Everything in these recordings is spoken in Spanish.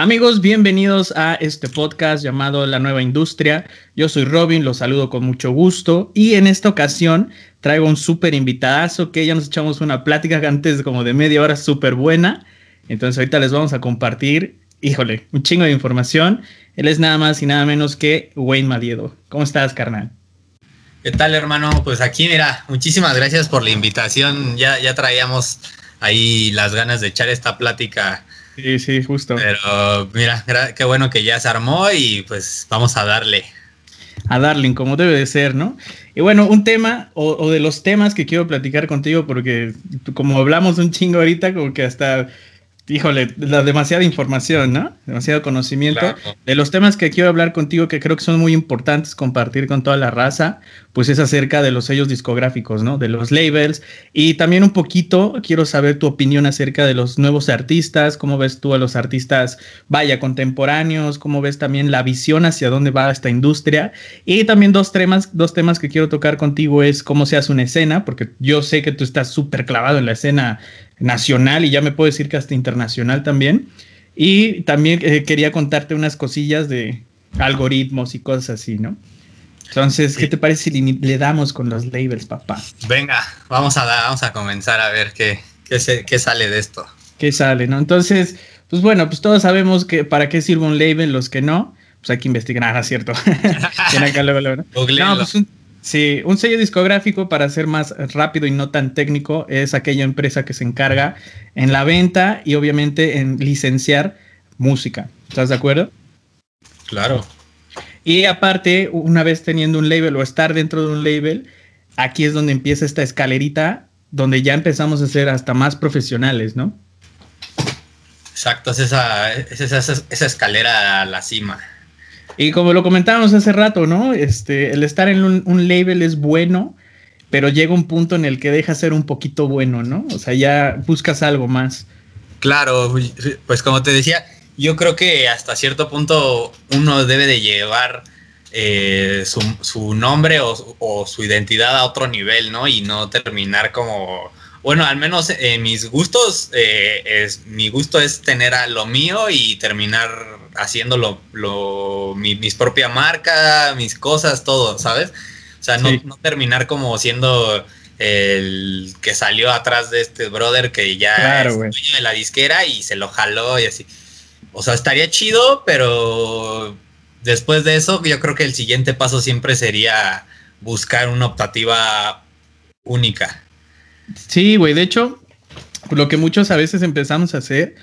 Amigos, bienvenidos a este podcast llamado La Nueva Industria. Yo soy Robin, los saludo con mucho gusto y en esta ocasión traigo un súper invitadazo que ya nos echamos una plática antes como de media hora súper buena. Entonces ahorita les vamos a compartir, híjole, un chingo de información. Él es nada más y nada menos que Wayne Maliedo. ¿Cómo estás, carnal? ¿Qué tal, hermano? Pues aquí, mira, muchísimas gracias por la invitación. Ya, ya traíamos ahí las ganas de echar esta plática Sí, sí, justo. Pero mira, qué bueno que ya se armó y pues vamos a darle. A darle, como debe de ser, ¿no? Y bueno, un tema o, o, de los temas que quiero platicar contigo, porque como hablamos un chingo ahorita, como que hasta híjole, la demasiada información, ¿no? Demasiado conocimiento. De los temas que quiero hablar contigo, que creo que son muy importantes compartir con toda la raza, pues es acerca de los sellos discográficos, ¿no? De los labels. Y también un poquito quiero saber tu opinión acerca de los nuevos artistas, cómo ves tú a los artistas, vaya, contemporáneos, cómo ves también la visión hacia dónde va esta industria. Y también dos temas, dos temas que quiero tocar contigo es cómo se hace una escena, porque yo sé que tú estás súper clavado en la escena nacional y ya me puedo decir que hasta internacional también. Y también eh, quería contarte unas cosillas de algoritmos y cosas así, ¿no? Entonces, ¿qué te parece si le damos con los labels, papá? Venga, vamos a, dar, vamos a comenzar a ver qué, qué, qué sale de esto. ¿Qué sale, no? Entonces, pues bueno, pues todos sabemos que para qué sirve un label, los que no, pues hay que investigar, nada, ¿cierto? acá luego, luego, ¿no? no, pues un, Sí, un sello discográfico, para ser más rápido y no tan técnico, es aquella empresa que se encarga en la venta y obviamente en licenciar música. ¿Estás de acuerdo? Claro. Y aparte, una vez teniendo un label o estar dentro de un label, aquí es donde empieza esta escalerita, donde ya empezamos a ser hasta más profesionales, ¿no? Exacto, es esa, es esa, esa escalera a la cima. Y como lo comentábamos hace rato, ¿no? Este, el estar en un, label es bueno, pero llega un punto en el que deja ser un poquito bueno, ¿no? O sea, ya buscas algo más. Claro, pues como te decía, yo creo que hasta cierto punto uno debe de llevar eh, su, nombre o, su identidad a otro nivel, ¿no? Y no terminar como, bueno, al menos en mis gustos, eh, es, mi gusto es tener a lo mío y terminar haciendo lo, mi, mis propia marca, mis cosas, todo, ¿sabes? O sea, no, terminar como siendo el que salió atrás de este brother que ya es dueño de la disquera y se lo jaló y así. O sea, estaría chido, pero después de eso, yo creo que el siguiente paso siempre sería buscar una optativa única. Sí, güey. De hecho, lo que muchos a veces empezamos a hacer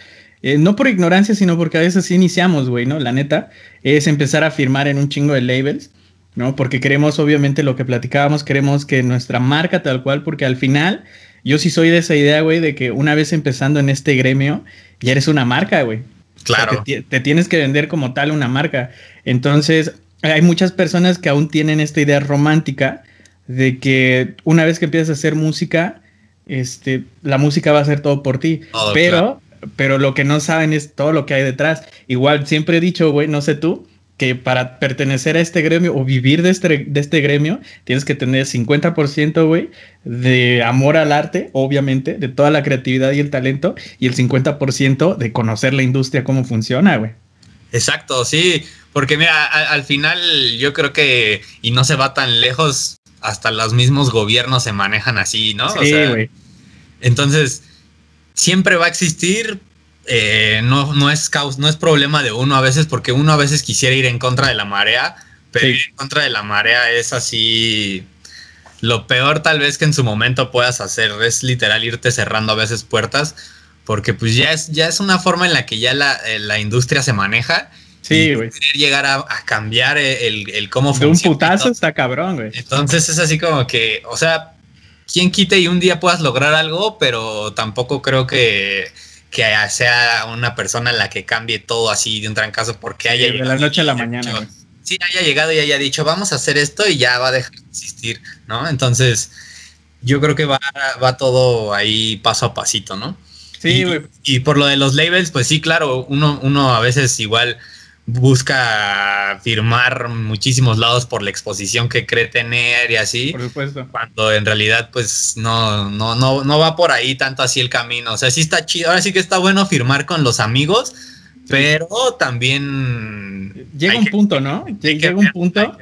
eh, no por ignorancia, sino porque a veces sí iniciamos, güey, ¿no? La neta, es empezar a firmar en un chingo de labels, ¿no? Porque queremos, obviamente, lo que platicábamos, queremos que nuestra marca tal cual, porque al final, yo sí soy de esa idea, güey, de que una vez empezando en este gremio, ya eres una marca, güey. Claro. te, tienes que vender como tal una marca. Entonces, hay muchas personas que aún tienen esta idea romántica de que una vez que empiezas a hacer música, este, la música va a hacer todo por ti. pero pero lo que no saben es todo lo que hay detrás. Igual siempre he dicho, güey, no sé tú, que para pertenecer a este gremio o vivir de este, de este gremio, tienes que tener 50%, güey, de amor al arte, obviamente, de toda la creatividad y el talento, y el 50% de conocer la industria, cómo funciona, güey. Exacto, sí, porque mira, al, final yo creo que, y no se va tan lejos, hasta los mismos gobiernos se manejan así, ¿no? Sí, güey. entonces, siempre va a existir. Eh, no, no, es no es problema de uno a veces, porque uno a veces quisiera ir en contra de la marea, pero ir en contra de la marea es así. Lo peor tal vez que en su momento puedas hacer es literal irte cerrando a veces puertas, porque pues ya es, ya es una forma en la que ya la, eh, industria se maneja. Sí, güey. Llegar a, cambiar el, el cómo funciona. De un putazo está cabrón, güey. Entonces es así como que, o sea, quién quite y un día puedas lograr algo, pero tampoco creo que, sea una persona la que cambie todo así de un trancazo porque haya de la noche a la mañana. sí, haya llegado y haya dicho, vamos a hacer esto y ya va a dejar de existir, ¿no? Entonces, yo creo que va, va todo ahí paso a pasito, ¿no? Sí, güey. Y, y, por lo de los labels, pues sí, claro, uno, uno a veces igual busca firmar muchísimos lados por la exposición que cree tener y así. Por supuesto. Cuando en realidad, pues no, no, no, no va por ahí tanto así el camino. O sea, sí está chido. Ahora sí que está bueno firmar con los amigos, pero también... Llega un punto, ¿no? Llega un punto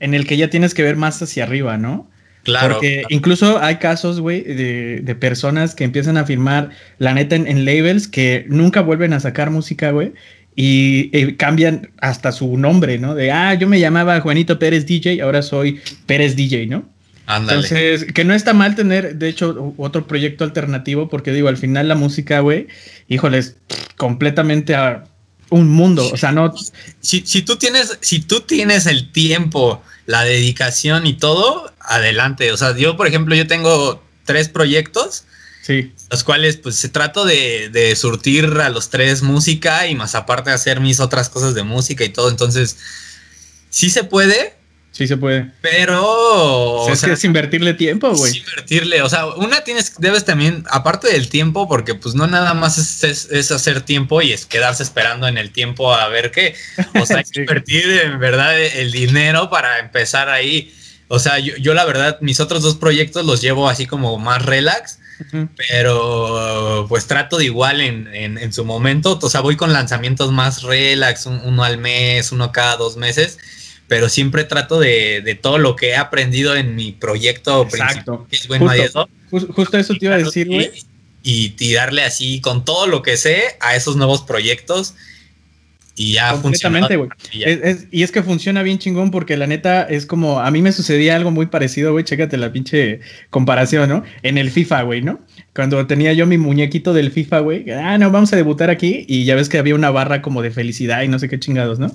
en el que ya tienes que ver más hacia arriba, ¿no? Claro. Porque incluso hay casos, güey, de, personas que empiezan a firmar, la neta, en, labels que nunca vuelven a sacar música, güey. Y, cambian hasta su nombre, ¿no? De, ah, yo me llamaba Juanito Pérez DJ, ahora soy Pérez DJ, ¿no? Ándale. Entonces, que no está mal tener, de hecho, otro proyecto alternativo, porque digo, al final la música, güey, híjoles, completamente a un mundo. O sea, no. Si, si, tú tienes, si tú tienes el tiempo, la dedicación y todo, adelante. O sea, yo, por ejemplo, yo tengo tres proyectos. Sí. Los cuales, pues, se trato de, de surtir a los tres música y más aparte hacer mis otras cosas de música y todo. Entonces, sí se puede, Sí se puede. Pero. es que es invertirle tiempo, güey. Es invertirle. O sea, una tienes, debes también, aparte del tiempo, porque pues no nada más es, hacer tiempo y es quedarse esperando en el tiempo a ver qué. O sea, hay que invertir en verdad el dinero para empezar ahí. O sea, yo, la verdad, mis otros dos proyectos los llevo así como más relax. Pero pues trato de igual en, en, su momento, o sea, voy con lanzamientos más relax, uno al mes, uno cada dos meses, pero siempre trato de, todo lo que he aprendido en mi proyecto Exacto. que es buen justo, justo eso te iba a decir, güey. Y, y, darle así con todo lo que sé a esos nuevos proyectos y ya funciona. güey. Y, es que funciona bien chingón porque la neta es como, a mí me sucedía algo muy parecido, güey, chécate la pinche comparación, ¿no? En el FIFA, güey, ¿no? Cuando tenía yo mi muñequito del FIFA, güey, ah, no, vamos a debutar aquí y ya ves que había una barra como de felicidad y no sé qué chingados, ¿no?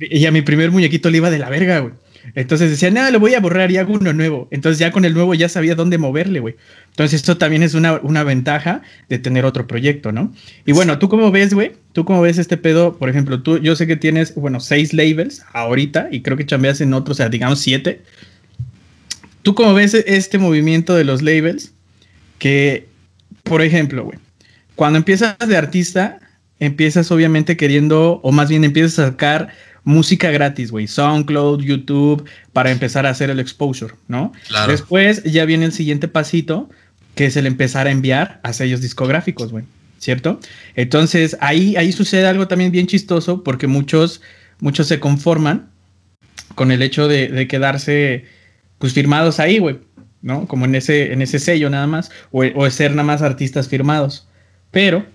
Y, a, mi primer muñequito le iba de la verga, güey. Entonces decía, no, lo voy a borrar y hago uno nuevo. Entonces ya con el nuevo ya sabía dónde moverle, güey. Entonces esto también es una, una, ventaja de tener otro proyecto, ¿no? Y bueno, ¿tú cómo ves, güey? ¿Tú cómo ves este pedo? Por ejemplo, tú, yo sé que tienes, bueno, seis labels ahorita y creo que chambeas en otros, o sea, digamos siete. ¿Tú cómo ves este movimiento de los labels? que, por ejemplo, güey, cuando empiezas de artista, empiezas obviamente queriendo, o más bien empiezas a sacar música gratis, güey, SoundCloud, YouTube, para empezar a hacer el exposure, ¿no? Claro. Después ya viene el siguiente pasito, que es el empezar a enviar a sellos discográficos, güey, ¿cierto? Entonces ahí, ahí sucede algo también bien chistoso, porque muchos, muchos se conforman con el hecho de, de quedarse, pues, firmados ahí, güey. ¿no? Como en ese, en ese sello nada más, o, o ser nada más artistas firmados. Pero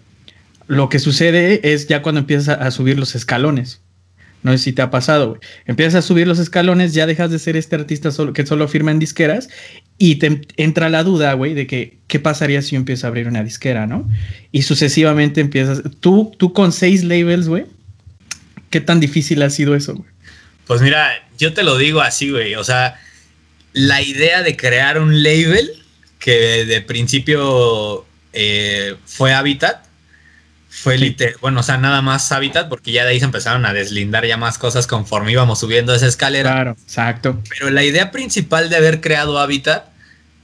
lo que sucede es ya cuando empiezas a, subir los escalones. No sé si te ha pasado, güey. Empiezas a subir los escalones, ya dejas de ser este artista solo, que solo firma en disqueras y te entra la duda, güey, de que qué pasaría si yo empiezo a abrir una disquera, ¿no? Y sucesivamente empiezas. Tú, tú con seis labels, güey, ¿qué tan difícil ha sido eso, güey? Pues mira, yo te lo digo así, güey. O sea, la idea de crear un label que de principio eh, fue Habitat. Fue literal, bueno, o sea, nada más Habitat, porque ya de ahí se empezaron a deslindar ya más cosas conforme íbamos subiendo esa escalera. Claro, exacto. Pero la idea principal de haber creado Habitat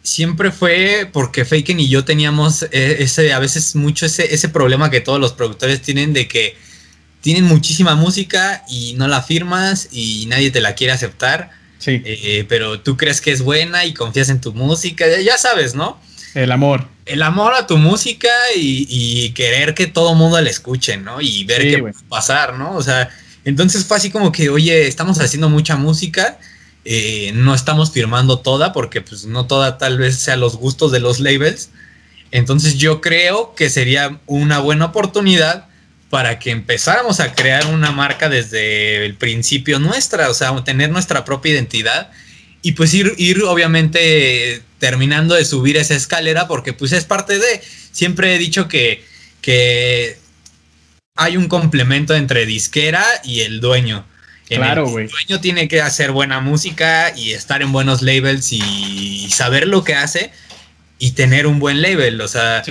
siempre fue porque Faken y yo teníamos eh, ese, a veces mucho ese, ese problema que todos los productores tienen de que tienen muchísima música y no la firmas y nadie te la quiere aceptar Sí. Eh, pero tú crees que es buena y confías en tu música, ya sabes, ¿no? El amor. El amor a tu música y, querer que todo mundo la escuche, ¿no? Y ver qué va a pasar, ¿no? O sea, entonces fue así como que, oye, estamos haciendo mucha música, eh, no estamos firmando toda porque pues no toda tal vez sea los gustos de los labels. Entonces yo creo que sería una buena oportunidad para que empezáramos a crear una marca desde el principio nuestra, o sea, tener nuestra propia identidad y pues ir, ir obviamente terminando de subir esa escalera porque pues es parte de, siempre he dicho que, que hay un complemento entre disquera y el dueño. claro, güey. El dueño tiene que hacer buena música y estar en buenos labels y, saber lo que hace y tener un buen label, o sea,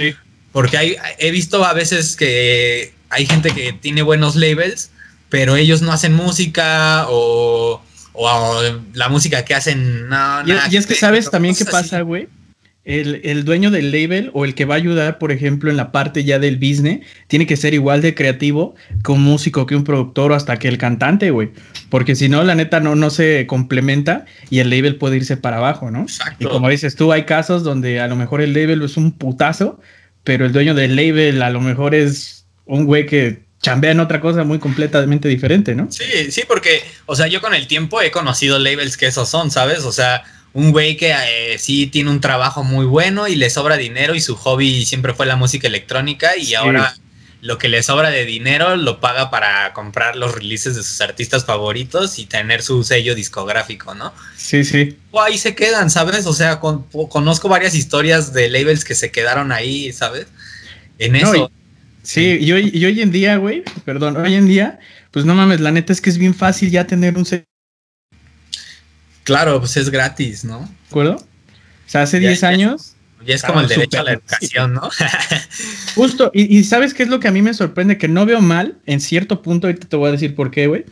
porque hay, he visto a veces que hay gente que tiene buenos labels, pero ellos no hacen música o, la música que hacen, no, y, es que sabes también qué pasa, güey. El, dueño del label o el que va a ayudar, por ejemplo, en la parte ya del business, tiene que ser igual de creativo que un músico, que un productor o hasta que el cantante, güey. Porque si no, la neta no, no se complementa y el label puede irse para abajo, ¿no? Y como dices tú, hay casos donde a lo mejor el label es un putazo, pero el dueño del label a lo mejor es un güey que chambean otra cosa muy completamente diferente, ¿no? Sí, sí, porque, o sea, yo con el tiempo he conocido labels que esos son, ¿sabes? O sea, un güey que eh, sí tiene un trabajo muy bueno y le sobra dinero y su hobby siempre fue la música electrónica y ahora lo que le sobra de dinero lo paga para comprar los releases de sus artistas favoritos y tener su sello discográfico, ¿no? Sí, sí. O ahí se quedan, ¿sabes? O sea, conozco varias historias de labels que se quedaron ahí, ¿sabes? En eso. Sí, y hoy, y hoy en día, güey, perdón, hoy en día, pues no mames, la neta es que es bien fácil ya tener un sello. Claro, pues es gratis, ¿no? ¿De acuerdo? O sea, hace 10 años y es como el derecho a la educación, ¿no? Justo, y, ¿sabes qué es lo que a mí me sorprende? Que no veo mal, en cierto punto, ahorita te voy a decir por qué, güey.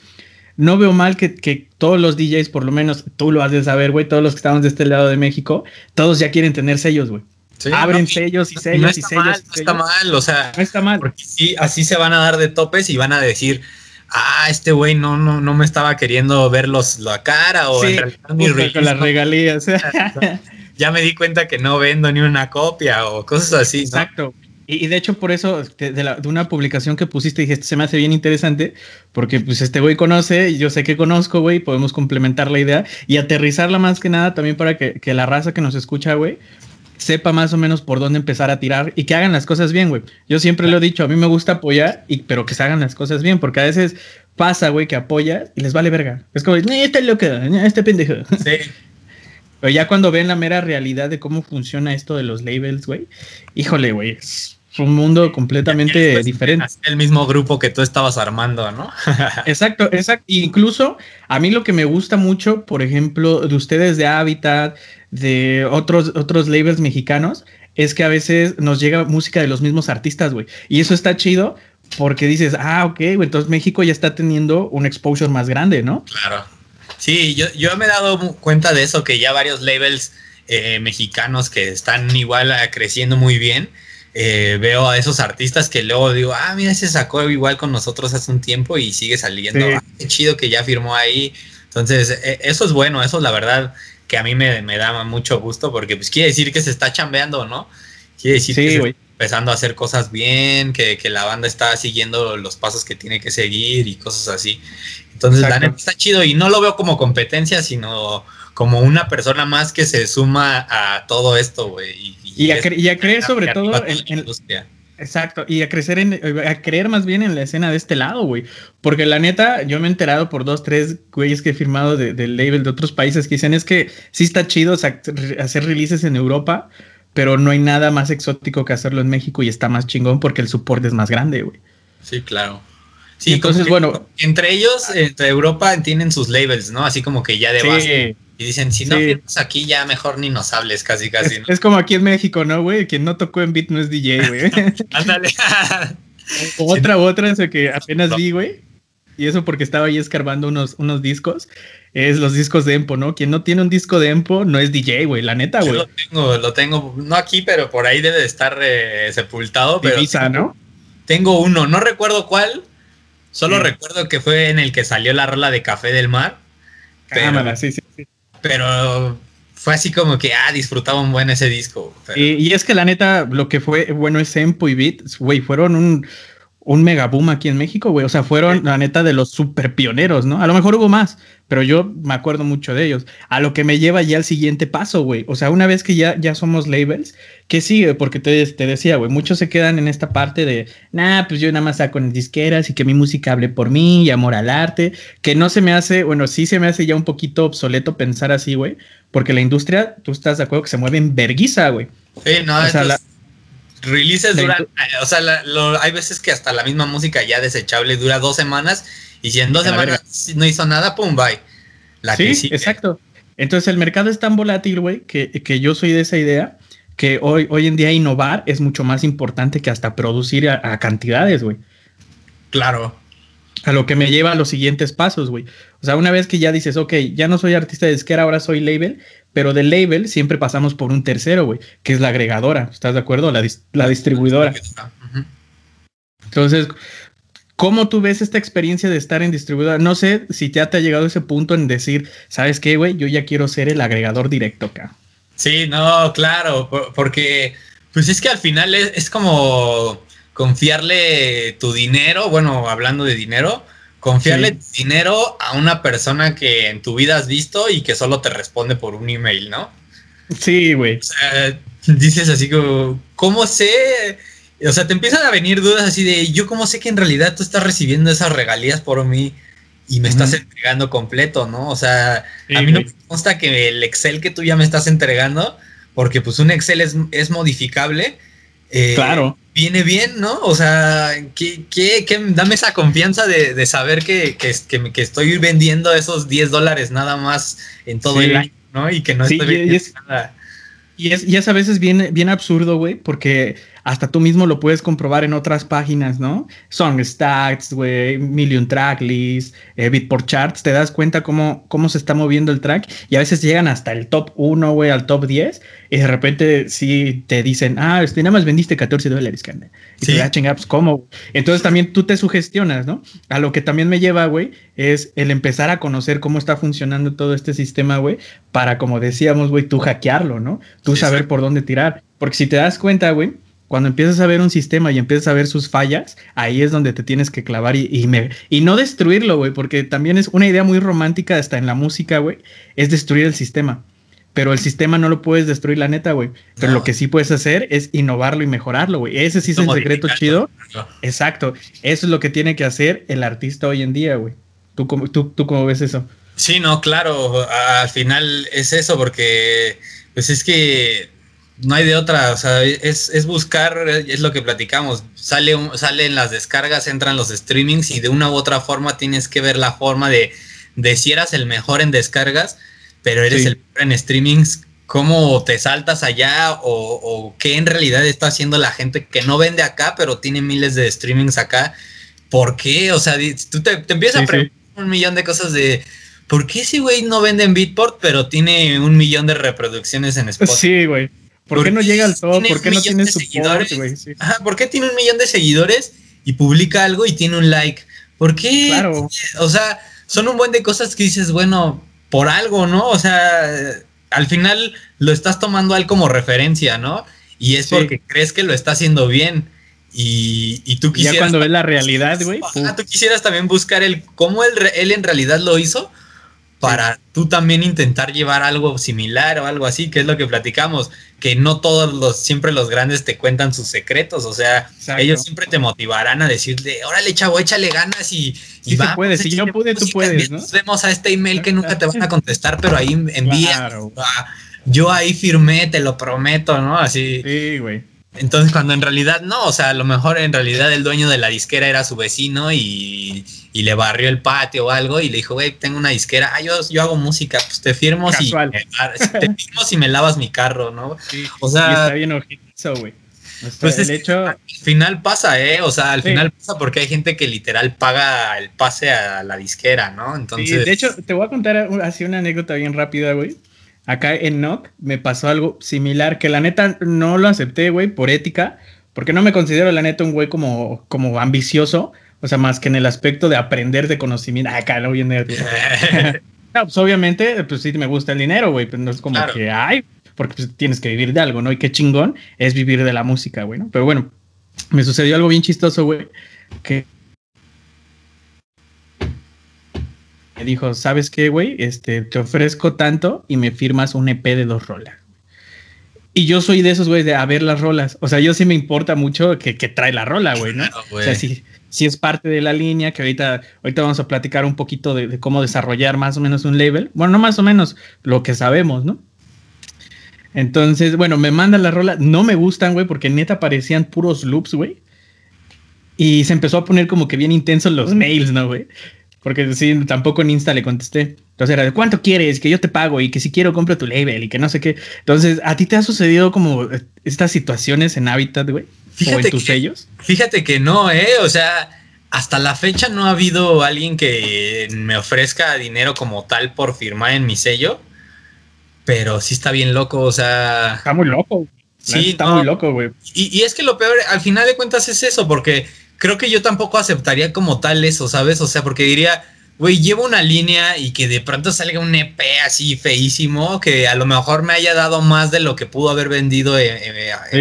No veo mal que, todos los DJs, por lo menos tú lo has de saber, güey, todos los que estamos de este lado de México, todos ya quieren tener sellos, güey. Abren sellos y sellos y sellos. no está mal, o sea, no está mal. Porque sí, así se van a dar de topes y van a decir, ah, este güey no, no, no me estaba queriendo verlos la cara o en realidad mi con las regalías. ya me di cuenta que no vendo ni una copia o cosas así. Exacto. Y, de hecho, por eso, de, una publicación que pusiste, dije, esto se me hace bien interesante, porque pues este güey conoce, y yo sé que conozco, güey, podemos complementar la idea y aterrizarla más que nada también para que, la raza que nos escucha, güey, sepa más o menos por dónde empezar a tirar y que hagan las cosas bien, güey. Yo siempre lo he dicho, a mí me gusta apoyar, y, pero que se hagan las cosas bien, porque a veces pasa, güey, que apoya y les vale verga. Es como, este loco, este pendejo. Sí. Pero ya cuando ven la mera realidad de cómo funciona esto de los labels, güey, híjole, güey, es un mundo completamente diferente. El mismo grupo que tú estabas armando, ¿no? exacto, exacto. Incluso a mí lo que me gusta mucho, por ejemplo, de ustedes de Habitat, de otros, otros labels mexicanos, es que a veces nos llega música de los mismos artistas, güey. Y eso está chido porque dices, ah, ok, güey, entonces México ya está teniendo un exposure más grande, ¿no? Claro. Sí, yo, yo me he dado cuenta de eso, que ya varios labels eh, mexicanos que están igual ah, creciendo muy bien. Eh, veo a esos artistas que luego digo, ah, mira, se sacó igual con nosotros hace un tiempo y sigue saliendo. Ah, qué chido que ya firmó ahí. Entonces, e, eso es bueno, eso es la verdad que a mí me, da mucho gusto porque pues quiere decir que se está chambeando, ¿no? Quiere decir que está empezando a hacer cosas bien, que, que, la banda está siguiendo los pasos que tiene que seguir y cosas así. Entonces, la neta está chido y no lo veo como competencia, sino como una persona más que se suma a todo esto, güey. Y, a, creer sobre todo en, la industria. Exacto, y a crecer en, a creer más bien en la escena de este lado, güey. Porque la neta, yo me he enterado por dos, tres güeyes que he firmado del label de otros países que dicen es que sí está chido hacer releases en Europa, pero no hay nada más exótico que hacerlo en México y está más chingón porque el soporte es más grande, güey. Sí, claro. Sí, entonces, bueno. Entre ellos, entre Europa, tienen sus labels, ¿no? Así como que ya de base. Y dicen, si no firmas aquí, ya mejor ni nos hables, casi, casi. Es, como aquí en México, ¿no, güey? Quien no tocó en beat no es DJ, güey. Ándale. otra, otra, eso que apenas vi, güey. Y eso porque estaba ahí escarbando unos, unos discos. Es los discos de Empo, ¿no? Quien no tiene un disco de Empo no es DJ, güey, la neta, güey. lo tengo, lo tengo, no aquí, pero por ahí debe de estar eh, sepultado. Pero ¿no? Tengo uno, no recuerdo cuál, Solo recuerdo que fue en el que salió la rola de Café del Mar. Cámara, sí, sí, sí. Pero fue así como que, ah, disfrutaba un buen ese disco. Y, es que la neta, lo que fue bueno es Empo y Beat, güey, fueron un, un mega boom aquí en México, güey. O sea, fueron la neta de los super pioneros, ¿no? A lo mejor hubo más, pero yo me acuerdo mucho de ellos. A lo que me lleva ya al siguiente paso, güey. O sea, una vez que ya, ya somos labels, ¿qué sigue? Porque te, te decía, güey, muchos se quedan en esta parte de, nah, pues yo nada más saco en disqueras y que mi música hable por mí y amor al arte, que no se me hace, bueno, sí se me hace ya un poquito obsoleto pensar así, güey, porque la industria, tú estás de acuerdo que se mueve en verguiza, güey. Sí, no, o sea, la, releases duran, eh, o sea, hay veces que hasta la misma música ya desechable dura dos semanas y si en dos semanas no hizo nada, pum, bye. La sí, exacto. Entonces el mercado es tan volátil, güey, que, que, yo soy de esa idea que hoy, hoy en día innovar es mucho más importante que hasta producir a, cantidades, güey. Claro. A lo que me lleva a los siguientes pasos, güey. O sea, una vez que ya dices, ok, ya no soy artista de disquera, ahora soy label, pero del label siempre pasamos por un tercero, güey, que es la agregadora. ¿Estás de acuerdo? La, la distribuidora. Entonces, ¿cómo tú ves esta experiencia de estar en distribuidora? No sé si ya te ha llegado ese punto en decir, ¿sabes qué, güey? Yo ya quiero ser el agregador directo acá. Sí, no, claro, porque pues es que al final es, como confiarle tu dinero, bueno, hablando de dinero, confiarle dinero a una persona que en tu vida has visto y que solo te responde por un email, ¿no? Sí, güey. O sea, dices así como, ¿cómo sé? O sea, te empiezan a venir dudas así de, yo cómo sé que en realidad tú estás recibiendo esas regalías por mí y me estás entregando completo, ¿no? O sea, a mí no me consta que el Excel que tú ya me estás entregando, porque pues un Excel es, es modificable. Eh, claro. Viene bien, ¿no? O sea, ¿qué, qué, qué dame esa confianza de, de saber que, que, que, estoy vendiendo esos 10 dólares nada más en todo el año, ¿no? Y que no estoy vendiendo nada. Y es, y es a veces bien, bien absurdo, güey, porque hasta tú mismo lo puedes comprobar en otras páginas, ¿no? Song Stats, güey, Million Track List, eh, Beatport Charts, te das cuenta cómo, cómo se está moviendo el track y a veces llegan hasta el top 1, güey, al top 10 y de repente sí te dicen, ah, este, nada más vendiste 14 dólares, carnal. Y te da pues, ¿cómo? Entonces también tú te sugestionas, ¿no? A lo que también me lleva, güey, es el empezar a conocer cómo está funcionando todo este sistema, güey, para, como decíamos, güey, tú hackearlo, ¿no? Tú saber por dónde tirar. Porque si te das cuenta, güey, cuando empiezas a ver un sistema y empiezas a ver sus fallas, ahí es donde te tienes que clavar y, y, no destruirlo, güey, porque también es una idea muy romántica hasta en la música, güey, es destruir el sistema. Pero el sistema no lo puedes destruir, la neta, güey. Pero lo que sí puedes hacer es innovarlo y mejorarlo, güey. Ese sí es el secreto chido. Exacto. Eso es lo que tiene que hacer el artista hoy en día, güey. ¿Tú, tú, ¿Tú cómo ves eso? Sí, no, claro. Al final es eso, porque pues es que no hay de otra, o sea, es, buscar, es lo que platicamos, sale, salen las descargas, entran los streamings y de una u otra forma tienes que ver la forma de, de si eras el mejor en descargas, pero eres el mejor en streamings, cómo te saltas allá o, o, qué en realidad está haciendo la gente que no vende acá, pero tiene miles de streamings acá. ¿Por qué? O sea, tú te, empiezas a preguntar un millón de cosas de... ¿Por qué ese güey no vende en Beatport, pero tiene un millón de reproducciones en Spotify? Sí, güey. ¿Por, qué no llega al top? ¿Por qué no tiene seguidores? ¿por qué tiene un millón de seguidores y publica algo y tiene un like? ¿Por qué? Claro. O sea, son un buen de cosas que dices, bueno, por algo, ¿no? O sea, al final lo estás tomando a él como referencia, ¿no? Y es porque crees que lo está haciendo bien. Y, y tú quisieras. Ya cuando ves la realidad, güey. Ah, tú quisieras también buscar el cómo él, él en realidad lo hizo para tú también intentar llevar algo similar o algo así, que es lo que platicamos, que no todos los, siempre los grandes te cuentan sus secretos, o sea, ellos siempre te motivarán a decirle, órale chavo, échale ganas y, y va, puedes, si yo pude, tú puedes, ¿no? Nos vemos a este email que nunca te van a contestar, pero ahí envía, yo ahí firmé, te lo prometo, ¿no? Así. Sí, güey. Entonces, cuando en realidad no, o sea, a lo mejor en realidad el dueño de la disquera era su vecino y, le barrió el patio o algo y le dijo, güey, tengo una disquera, ah, yo, yo hago música, pues te firmo si, te firmo si me lavas mi carro, ¿no? o sea, está bien ojito, güey. Pues el hecho, al final pasa, ¿eh? O sea, al final pasa porque hay gente que literal paga el pase a la disquera, ¿no? Entonces. de hecho, te voy a contar así una anécdota bien rápida, güey. Acá en NOC me pasó algo similar, que la neta no lo acepté, güey, por ética, porque no me considero la neta un güey como, como ambicioso, o sea, más que en el aspecto de aprender de conocimiento. Acá no viene. no, pues obviamente, pues sí me gusta el dinero, güey, pero no es como que hay, porque pues, tienes que vivir de algo, ¿no? Y qué chingón es vivir de la música, güey, ¿no? Pero bueno, me sucedió algo bien chistoso, güey, que me dijo, ¿sabes qué, güey? Este, te ofrezco tanto y me firmas un EP de dos rolas. Y yo soy de esos, güey, de a ver las rolas. O sea, yo sí me importa mucho que, trae la rola, güey, ¿no? O sea, sí, es parte de la línea, que ahorita, ahorita vamos a platicar un poquito de, cómo desarrollar más o menos un label. Bueno, no más o menos, lo que sabemos, ¿no? Entonces, bueno, me mandan la rola. No me gustan, güey, porque neta parecían puros loops, güey. Y se empezó a poner como que bien intensos los mails, ¿no, güey? Porque sí, tampoco en Insta le contesté. Entonces era de cuánto quieres, que yo te pago y que si quiero compro tu label y que no sé qué. Entonces, ¿a ti te ha sucedido como estas situaciones en Habitat, güey? o en tus sellos. Fíjate que no, ¿eh? O sea, hasta la fecha no ha habido alguien que me ofrezca dinero como tal por firmar en mi sello. Pero sí está bien loco, o sea. Está muy loco. Sí, está muy loco, güey. Y, y es que lo peor, al final de cuentas, es eso, porque creo que yo tampoco aceptaría como tal eso, ¿sabes? O sea, porque diría, güey, llevo una línea y que de pronto salga un EP así feísimo, que a lo mejor me haya dado más de lo que pudo haber vendido en,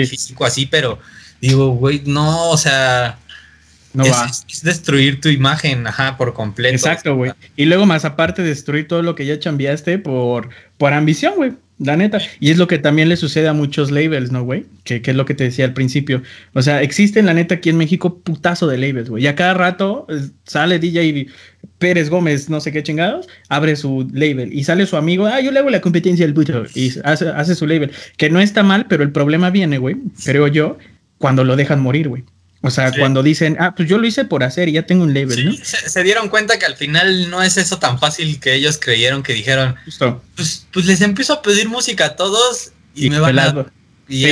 físico así, pero digo, güey, no, o sea, no es, va. Es destruir tu imagen, ajá, por completo. Exacto, güey. Y luego más aparte destruir todo lo que ya cambiaste por, por ambición, güey. La neta. Y es lo que también le sucede a muchos labels, ¿no, güey? Que, que, es lo que te decía al principio. O sea, existen, la neta, aquí en México, putazo de labels, güey. Y a cada rato eh, sale DJ Pérez Gómez, no sé qué chingados, abre su label. Y sale su amigo, ah, yo le hago la competencia al puto. Y hace, hace su label. Que no está mal, pero el problema viene, güey, creo yo, cuando lo dejan morir, güey. O sea, cuando dicen, ah, pues yo lo hice por hacer y ya tengo un label, ¿no? Se, dieron cuenta que al final no es eso tan fácil que ellos creyeron que dijeron, Pues, pues les empiezo a pedir música a todos y, me van a... Y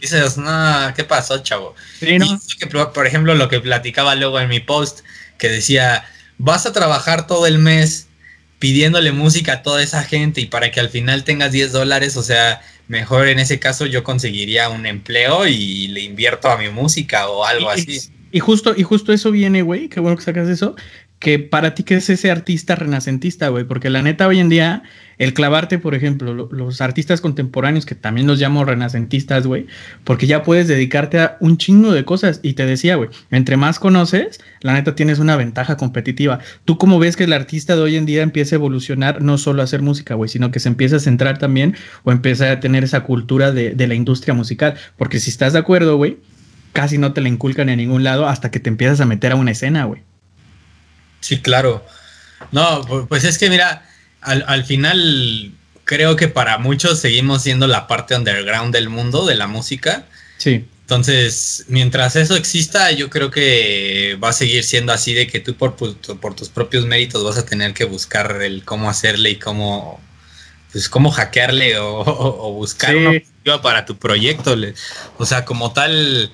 dices, no, ¿qué pasó, chavo? Sí, ¿no? que, por ejemplo, lo que platicaba luego en mi post, que decía, vas a trabajar todo el mes pidiéndole música a toda esa gente y para que al final tengas 10 dólares, o sea, mejor en ese caso yo conseguiría un empleo y le invierto a mi música o algo así. Y justo, y justo eso viene, güey, qué bueno que sacas eso, que para ti que es ese artista renacentista, güey, porque la neta hoy en día el clavarte, por ejemplo, los artistas contemporáneos, que también los llamo renacentistas, güey, porque ya puedes dedicarte a un chingo de cosas. Y te decía, güey, entre más conoces, la neta tienes una ventaja competitiva. ¿Tú cómo ves que el artista de hoy en día empieza a evolucionar, no solo a hacer música, güey, sino que se empieza a centrar también o empieza a tener esa cultura de, de la industria musical? Porque si estás de acuerdo, güey, casi no te la inculcan en ningún lado hasta que te empiezas a meter a una escena, güey. Sí, claro. No, pues es que mira, al, final creo que para muchos seguimos siendo la parte underground del mundo de la música. Sí. Entonces, mientras eso exista, yo creo que va a seguir siendo así de que tú por, por tus propios méritos vas a tener que buscar el cómo hacerle y cómo, pues cómo hackearle o, buscar una para tu proyecto. O sea, como tal,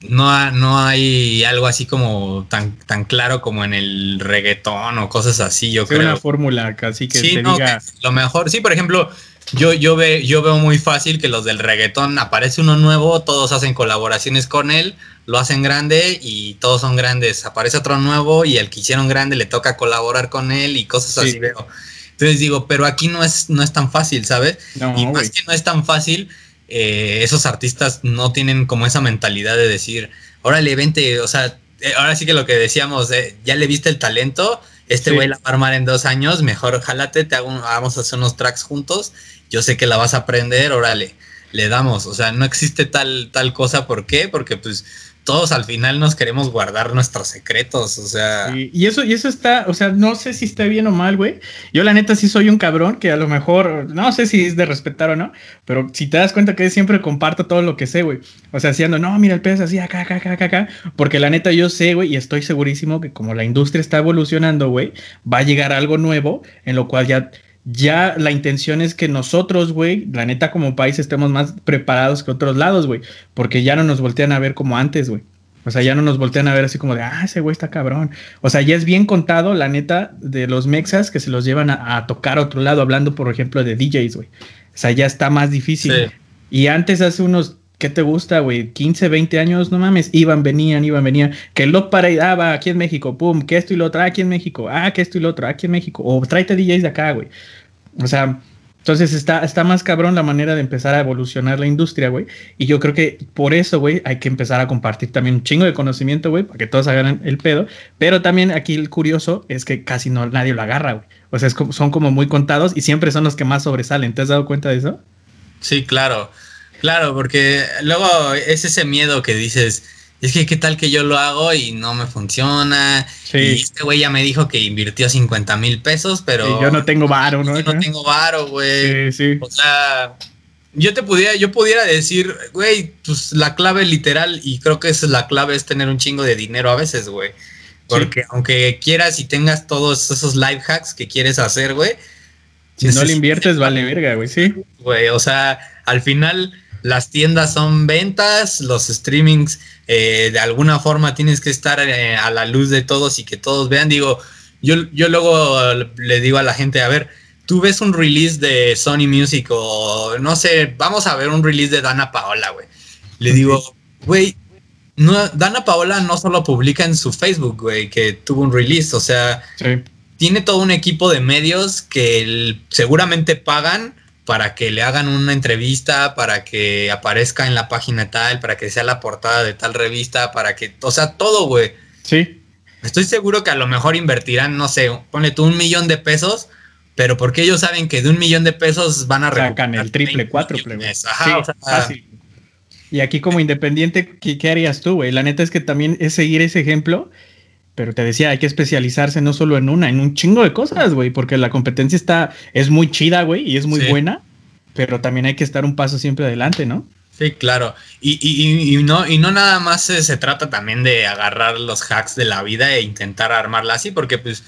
no, no hay algo así como tan, tan claro como en el reggaetón o cosas así, yo creo. una fórmula casi que sí, diga... lo mejor, sí, por ejemplo, yo, yo, ve, yo veo muy fácil que los del reggaetón aparece uno nuevo, todos hacen colaboraciones con él, lo hacen grande y todos son grandes. Aparece otro nuevo y el que hicieron grande le toca colaborar con él y cosas así veo. Entonces digo, pero aquí no es, no es tan fácil, ¿sabes? y más que no es tan fácil, eh, esos artistas no tienen como esa mentalidad de decir, órale, vente, o sea, eh, ahora sí que lo que decíamos, eh, ya le viste el talento, este güey la va a armar en dos años, mejor jálate, te hago, vamos a hacer unos tracks juntos, yo sé que la vas a aprender, órale, le damos, o sea, no existe tal, tal cosa, ¿por qué? Porque pues todos al final nos queremos guardar nuestros secretos, o sea. y eso, y eso está, o sea, no sé si está bien o mal, güey. Yo la neta sí soy un cabrón que a lo mejor, no sé si es de respetar o no, pero si te das cuenta que siempre comparto todo lo que sé, güey. O sea, haciendo, no, mira el pez así, acá, acá, acá, acá, porque la neta yo sé, güey, y estoy segurísimo que como la industria está evolucionando, güey, va a llegar algo nuevo en lo cual ya ya la intención es que nosotros, güey, la neta como país estemos más preparados que otros lados, güey, porque ya no nos voltean a ver como antes, güey. O sea, ya no nos voltean a ver así como de, ah, ese güey está cabrón. O sea, ya es bien contado, la neta, de los mexas que se los llevan a, tocar a otro lado, hablando, por ejemplo, de DJs, güey. O sea, ya está más difícil. Y antes, hace unos, ¿qué te gusta, güey? 15, 20 años, no mames, iban, venían, iban, venían. Que Lock Parade, ah, aquí en México, pum, que esto y lo otro, ah, aquí en México, ah, que esto y lo otro, aquí en México. O tráete DJs de acá, güey. O sea, entonces está, está más cabrón la manera de empezar a evolucionar la industria, güey. Y yo creo que por eso, güey, hay que empezar a compartir también un chingo de conocimiento, güey, para que todos hagan el pedo. Pero también aquí el curioso es que casi no nadie lo agarra, güey. O sea, son como muy contados y siempre son los que más sobresalen. ¿Te has dado cuenta de eso? Sí, claro. Claro, porque luego es ese miedo que dices, es que qué tal que yo lo hago y no me funciona. Y este güey ya me dijo que invirtió 50 mil pesos, pero... yo no tengo varo, ¿no? Yo no tengo varo, güey. Sí, sí. O sea, yo te pudiera, yo pudiera decir, güey, pues la clave literal, y creo que esa es la clave, es tener un chingo de dinero a veces, güey. Porque aunque quieras y tengas todos esos life hacks que quieres hacer, güey. Si no le inviertes, vale verga, güey, sí. Güey, o sea, al final las tiendas son ventas, los streamings eh, de alguna forma tienes que estar eh, a la luz de todos y que todos vean. Digo, yo, yo luego le digo a la gente, a ver, tú ves un release de Sony Music o no sé, vamos a ver un release de Dana Paola, güey. Le digo, güey, no, Dana Paola no solo publica en su Facebook, güey, que tuvo un release, o sea, tiene todo un equipo de medios que seguramente pagan para que le hagan una entrevista, para que aparezca en la página tal, para que sea la portada de tal revista, para que, o sea, todo, güey. Sí. Estoy seguro que a lo mejor invertirán, no sé, ponle tú un millón de pesos, pero porque ellos saben que de un millón de pesos van a Sacan el triple, cuatro, Ajá, o sea, fácil. Y aquí como independiente, ¿qué, ¿qué, harías tú, güey? La neta es que también es seguir ese ejemplo, pero te decía, hay que especializarse no solo en una, en un chingo de cosas, güey, porque la competencia está, es muy chida, güey, y es muy buena, pero también hay que estar un paso siempre adelante, ¿no? Sí, claro. Y, y, y, no, y no nada más se, trata también de agarrar los hacks de la vida e intentar armarla así, porque pues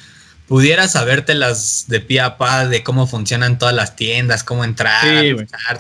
pudieras sabértelas de pie a pa de cómo funcionan todas las tiendas, cómo entrar,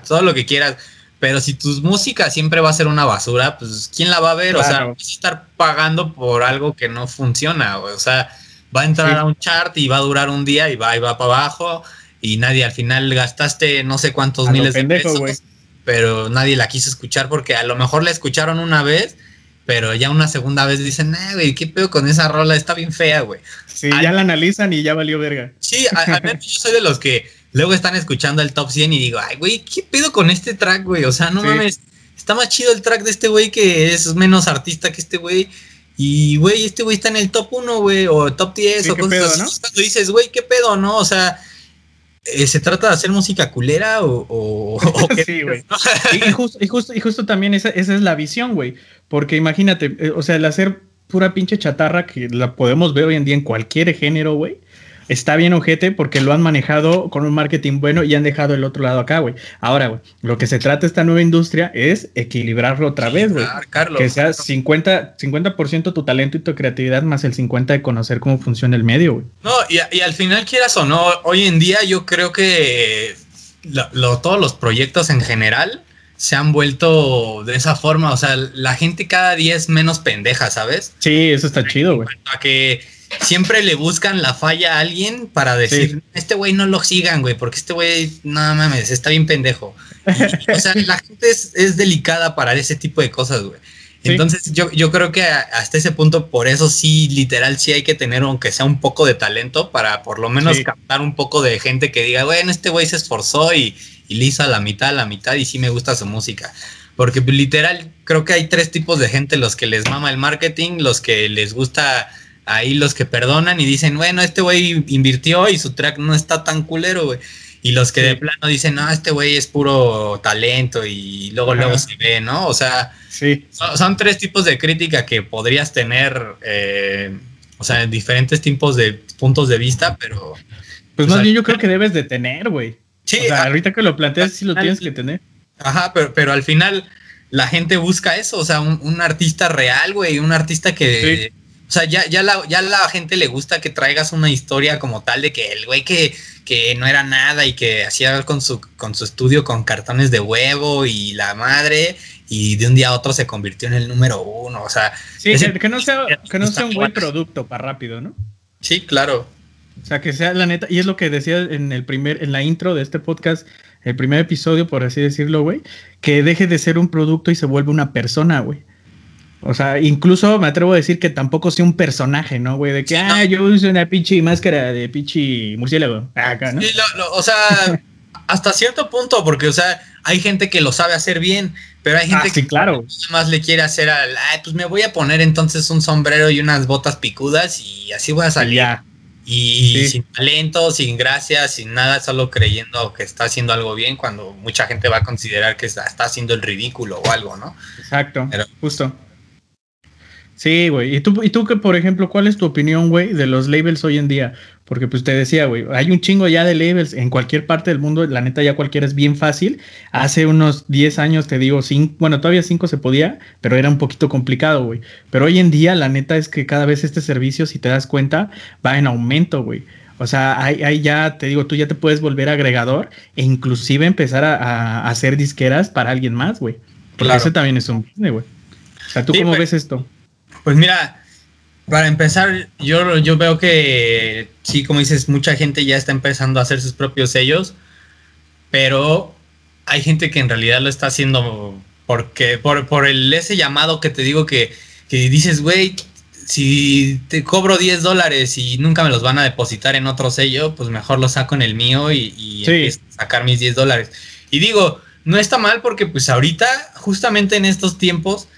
todo lo que quieras. Pero si tu música siempre va a ser una basura, pues ¿quién la va a ver? O sea, vas a estar pagando por algo que no funciona. O sea, va a entrar a un chart y va a durar un día y va y va para abajo y nadie al final gastaste no sé cuántos miles de pesos pero nadie la quiso escuchar porque a lo mejor la escucharon una vez, pero ya una segunda vez dicen, eh, güey, ¿qué pedo con esa rola? Está bien fea, güey. Sí, ya la analizan y ya valió verga. Sí, a, yo soy de los que luego están escuchando el top 100 y digo, ay, güey, ¿qué pedo con este track, güey? O sea, no mames, está más chido el track de este güey que es menos artista que este güey. Y, güey, este güey está en el top 1, güey, o top 10, o cosas así. Cuando dices, güey, ¿qué pedo, no? O sea, eh, ¿Se trata de hacer música culera o, Sí, güey. y, justo, y, justo, también esa, esa es la visión, güey. Porque imagínate, eh, o sea, el hacer pura pinche chatarra que la podemos ver hoy en día en cualquier género, güey está bien ojete porque lo han manejado con un marketing bueno y han dejado el otro lado acá, güey. Ahora, güey, lo que se trata esta nueva industria es equilibrarlo otra vez, güey. Que sea 50%, 50 tu talento y tu creatividad más el 50% de conocer cómo funciona el medio, güey. No, y, y, al final quieras o no, hoy en día yo creo que todos los proyectos en general se han vuelto de esa forma, o sea, la gente cada día es menos pendeja, ¿sabes? Sí, eso está chido, güey. A que siempre le buscan la falla a alguien para decir, este güey no lo sigan, güey, porque este güey, no mames, está bien pendejo. o sea, la gente es, delicada para ese tipo de cosas, güey. Entonces yo, yo creo que hasta ese punto, por eso sí, literal, sí hay que tener, aunque sea un poco de talento, para por lo menos captar un poco de gente que diga, bueno, este güey se esforzó y, y le hizo a la mitad, a la mitad, y sí me gusta su música. Porque literal, creo que hay tres tipos de gente, los que les mama el marketing, los que les gusta ahí los que perdonan y dicen, bueno, este güey invirtió y su track no está tan culero, güey. Y los que de plano dicen, no, este güey es puro talento y luego luego se ve, ¿no? O sea, sí. son, tres tipos de crítica que podrías tener, eh, o sea, diferentes tipos de puntos de vista, pero... Pues, más bien yo creo que debes de tener, güey. Sí. O sea, ahorita que lo planteas sí lo tienes que tener. Ajá, pero, pero al final la gente busca eso, o sea, un, artista real, güey, un artista que... O sea, ya, ya, la, ya la gente le gusta que traigas una historia como tal de que el güey que, que no era nada y que hacía con su, con su estudio con cartones de huevo y la madre y de un día a otro se convirtió en el número uno. O sea, sí, que, no sea, que no sea un buen producto para rápido, ¿no? Sí, claro. O sea, que sea la neta, y es lo que decía en el primer, en la intro de este podcast, el primer episodio, por así decirlo, güey, que deje de ser un producto y se vuelve una persona, güey. O sea, incluso me atrevo a decir que tampoco sea un personaje, ¿no, güey? De que, ah, yo uso una pinche máscara de pinche murciélago. Acá, ¿no? Sí, o sea, hasta cierto punto, porque, o sea, hay gente que lo sabe hacer bien, pero hay gente ah, que claro. más le quiere hacer al, ay, pues me voy a poner entonces un sombrero y unas botas picudas y así voy a salir. Y sin talento, sin gracia, sin nada, solo creyendo que está haciendo algo bien, cuando mucha gente va a considerar que está, haciendo el ridículo o algo, ¿no? Exacto, pero, justo. Sí, güey. ¿Y tú, ¿Y tú que, por ejemplo, cuál es tu opinión, güey, de los labels hoy en día? Porque pues te decía, güey, hay un chingo ya de labels en cualquier parte del mundo, la neta ya cualquiera es bien fácil. Hace unos 10 años te digo, cinco, bueno, todavía 5 se podía, pero era un poquito complicado, güey. Pero hoy en día la neta es que cada vez este servicio, si te das cuenta, va en aumento, güey. O sea, ahí, ya te digo, tú ya te puedes volver agregador e inclusive empezar a, hacer disqueras para alguien más, güey. Porque eso también es un güey. O sea, ¿tú cómo ves esto? Pues mira, para empezar, yo, yo veo que sí, como dices, mucha gente ya está empezando a hacer sus propios sellos, pero hay gente que en realidad lo está haciendo porque por, por el, ese llamado que te digo que, que dices, güey, si te cobro 10 dólares y nunca me los van a depositar en otro sello, pues mejor los saco en el mío y, y empiezo a sacar mis 10 dólares. Y digo, no está mal porque pues ahorita, justamente en estos tiempos,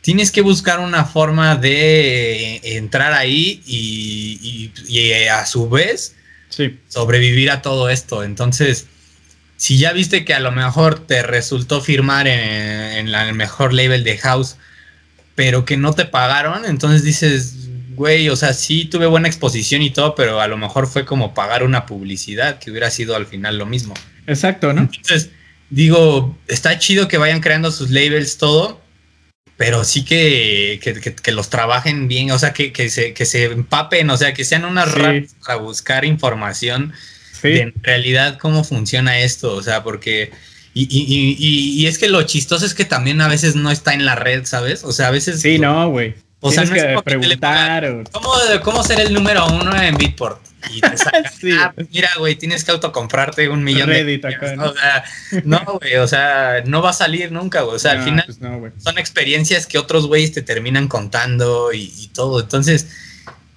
tienes que buscar una forma de entrar ahí y, a su vez sobrevivir a todo esto. Entonces, si ya viste que a lo mejor te resultó firmar en, el mejor label de house, pero que no te pagaron, entonces dices, güey, o sea, sí tuve buena exposición y todo, pero a lo mejor fue como pagar una publicidad, que hubiera sido al final lo mismo. Exacto, ¿no? Entonces, digo, está chido que vayan creando sus labels, todo, pero sí que, que, los trabajen bien, o sea, que, se, que se empapen, o sea, que sean unas sí. para buscar información de en realidad cómo funciona esto, o sea, porque... Y, y, y, y, es que lo chistoso es que también a veces no está en la red, ¿sabes? O sea, a veces... Sí, no, güey. O sea, no que preguntar. ¿cómo, ¿Cómo ser el número uno en Bitport? Y te ah, pues mira, güey, tienes que autocomprarte un millón de... ¿no? O sea, no, güey, o sea, no va a salir nunca, güey. O sea, al final pues son experiencias que otros güeyes te terminan contando y, todo. Entonces,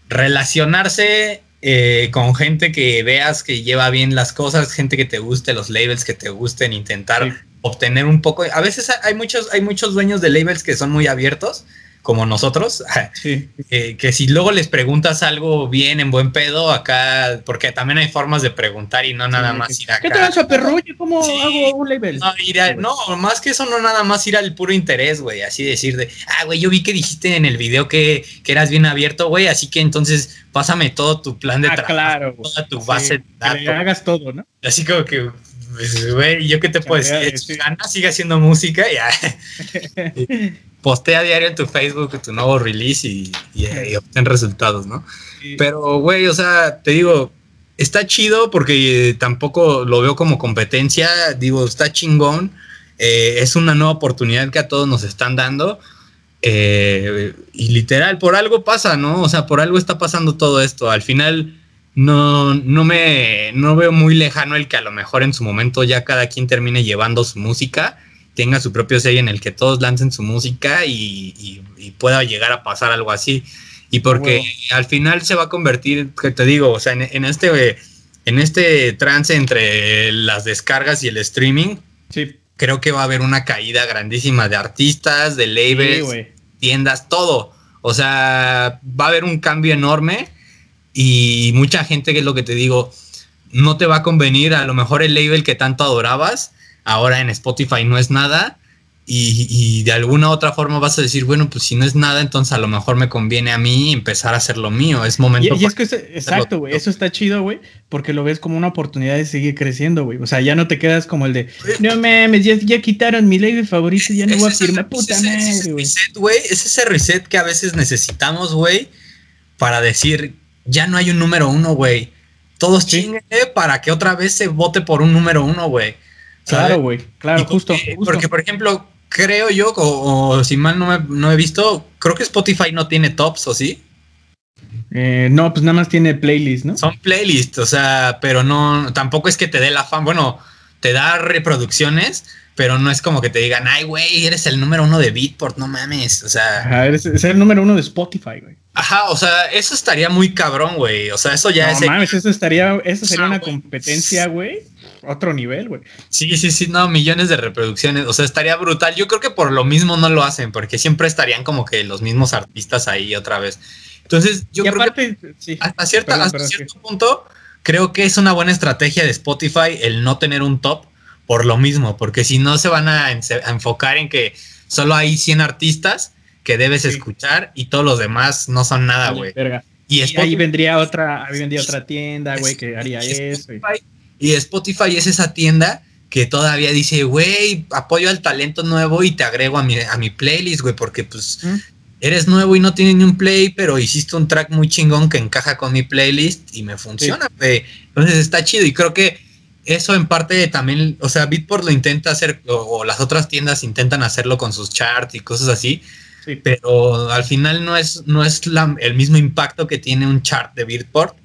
relacionarse eh, con gente que veas que lleva bien las cosas, gente que te guste, los labels que te gusten, intentar obtener un poco. A veces hay muchos, hay muchos dueños de labels que son muy abiertos como nosotros, que si luego les preguntas algo bien en buen pedo, acá, porque también hay formas de preguntar y no nada más ir acá. ¿Qué te vas a perrulle? ¿Cómo hago un label? No, más que eso, no nada más ir al puro interés, güey, así decir de, ah, güey, yo vi que dijiste en el video que, que eras bien abierto, güey, así que entonces pásame todo tu plan de ah, trabajo, claro, toda tu base de datos. Que hagas todo, ¿no? Así como que pues, güey, ¿yo qué te puedo decir? Ana sigue haciendo música ya. postea diario en tu Facebook tu nuevo release y, y, obtén resultados, ¿no? Pero, güey, o sea, te digo, está chido porque tampoco lo veo como competencia, digo, está chingón, eh, es una nueva oportunidad que a todos nos están dando. Eh, y literal, por algo pasa, ¿no? O sea, por algo está pasando todo esto. Al final, no, no me no veo muy lejano el que a lo mejor en su momento ya cada quien termine llevando su música tenga su propio sello en el que todos lancen su música y, pueda llegar a pasar algo así. Y porque al final se va a convertir, que te digo, o sea, en, este en este trance entre las descargas y el streaming, creo que va a haber una caída grandísima de artistas, de labels, tiendas, todo. O sea, va a haber un cambio enorme y mucha gente, que es lo que te digo, no te va a convenir a lo mejor el label que tanto adorabas ahora en Spotify no es nada y, de alguna otra forma vas a decir, bueno, pues si no es nada, entonces a lo mejor me conviene a mí empezar a hacer lo mío. Es momento. Y, es que, exacto, güey, eso está chido, güey, porque lo ves como una oportunidad de seguir creciendo, güey. O sea, ya no te quedas como el de, no mames, ya, quitaron mi label favorito, ya no voy a firmar, puta madre, güey. Es ese reset que a veces necesitamos, güey, para decir, ya no hay un número uno, güey. Todos ¿Sí? para que otra vez se vote por un número uno, güey. Claro, güey, claro, justo, Porque, por ejemplo, creo yo, o, si mal no, me, no he visto, creo que Spotify no tiene tops, ¿o sí? Eh, no, pues nada más tiene playlists, ¿no? Son playlists, o sea, pero no, tampoco es que te dé la fama, bueno, te da reproducciones, pero no es como que te digan, ay, güey, eres el número uno de Beatport, no mames, o sea. Ajá, eres, el número uno de Spotify, güey. Ajá, o sea, eso estaría muy cabrón, güey, o sea, eso ya es... No mames, eso estaría, eso sería una competencia, güey otro nivel, güey. Sí, sí, sí, no, millones de reproducciones. O sea, estaría brutal. Yo creo que por lo mismo no lo hacen, porque siempre estarían como que los mismos artistas ahí otra vez. Entonces, yo creo que hasta, cierta, cierto punto, creo que es una buena estrategia de Spotify el no tener un top por lo mismo, porque si no se van a, enfocar en que solo hay 100 artistas que debes escuchar y todos los demás no son nada, güey. Y, ahí vendría otra, ahí vendría otra tienda, güey, que haría eso. Y Spotify es esa tienda que todavía dice, güey, apoyo al talento nuevo y te agrego a mi, a mi playlist, güey, porque pues eres nuevo y no tienes ni un play, pero hiciste un track muy chingón que encaja con mi playlist y me funciona, güey. Entonces está chido y creo que eso en parte también, o sea, Beatport lo intenta hacer, o, las otras tiendas intentan hacerlo con sus charts y cosas así, pero al final no es, no es el mismo impacto que tiene un chart de Beatport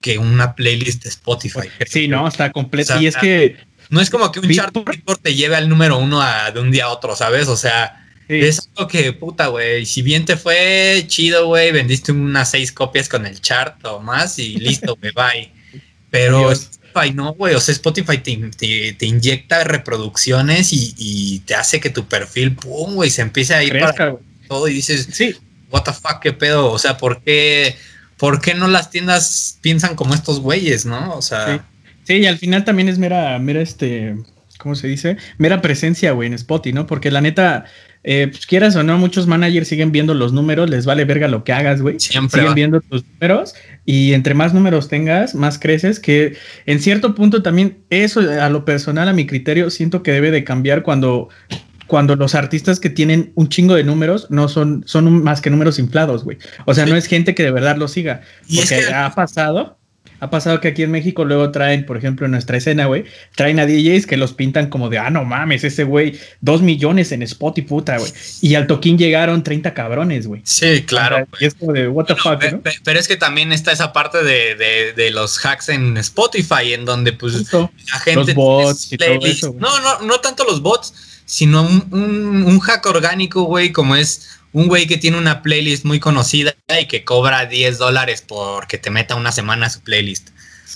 que una playlist de Spotify. Sí, no, está completa. y es que. No es como que un chart te lleve al número uno de un día a otro, ¿sabes? O sea, Es algo que, puta, güey, si bien te fue chido, güey, vendiste unas seis copias con el chart o más y listo, güey, bye. Pero Spotify no, güey, o sea, Spotify te, inyecta reproducciones y, te hace que tu perfil, pum, güey, se empiece a ir para todo y dices, sí. what the fuck, qué pedo, o sea, ¿por qué, ¿por qué no las tiendas piensan como estos güeyes, no? O sea... Sí. y al final también es mera, mera, este, ¿cómo se dice? Mera presencia, güey, en Spotify, ¿no? Porque la neta, eh, pues quieras o no, muchos managers siguen viendo los números, les vale verga lo que hagas, güey. Siempre. Siguen viendo tus números y entre más números tengas, más creces, que en cierto punto también eso a lo personal, a mi criterio, siento que debe de cambiar cuando cuando los artistas que tienen un chingo de números no son, son más que números inflados, güey. O sea, no es gente que de verdad lo siga. Y porque ha pasado ha pasado que aquí en México luego traen, por ejemplo, en nuestra escena, güey, traen a DJs que los pintan como de, ah, no mames, ese güey, dos millones en spot y puta, güey. Y al toquín llegaron 30 cabrones, güey. Sí, claro. y es como de, what the fuck, ¿no? Pero es que también está esa parte de, de, los hacks en Spotify, en donde, pues, la gente. Los bots y todo eso, No, no, no tanto los bots, sino un, un, un hack orgánico, güey, como es un güey que tiene una playlist muy conocida y que cobra 10 dólares porque te meta una semana a su playlist.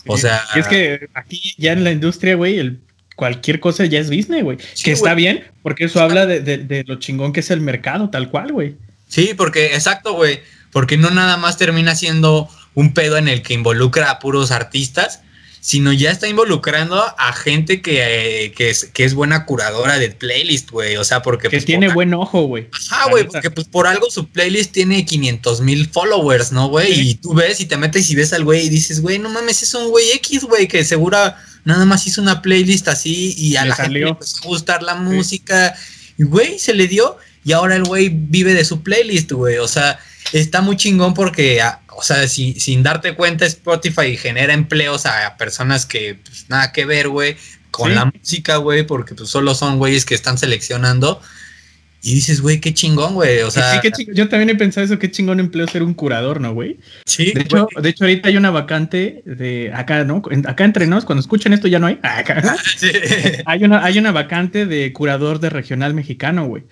O sea. Es que aquí ya en la industria, güey, el, cualquier cosa ya es business, güey. que está bien, porque eso habla de, de, lo chingón que es el mercado, tal cual, güey. Sí, porque, exacto, güey. Porque no nada más termina siendo un pedo en el que involucra a puros artistas, sino ya está involucrando a gente que, que, es, que es buena curadora de playlist, güey. O sea, porque... Que pues, tiene buen ojo, güey. Ah, güey, porque pues por algo su playlist tiene 500 mil followers, ¿no, güey? Y tú ves y te metes y ves al güey y dices, güey, no mames, es un güey X, güey, que segura nada más hizo una playlist así y a la gente le empezó a gustar la música. Y, güey, se le dio y ahora el güey vive de su playlist, güey. O sea, está muy chingón porque ah, o sea, sin darte cuenta, Spotify genera empleos a personas que pues, nada que ver, güey, con la música, güey, porque pues solo son güeyes que están seleccionando. Y dices, güey, qué chingón, güey. O sea, Yo también he pensado eso, qué chingón empleo ser un curador, ¿no, güey? Sí. De hecho, de hecho, ahorita hay una vacante de acá, ¿no? Acá entre nos, cuando escuchen esto ya no hay. Acá. hay, una, hay una vacante de curador de regional mexicano, güey.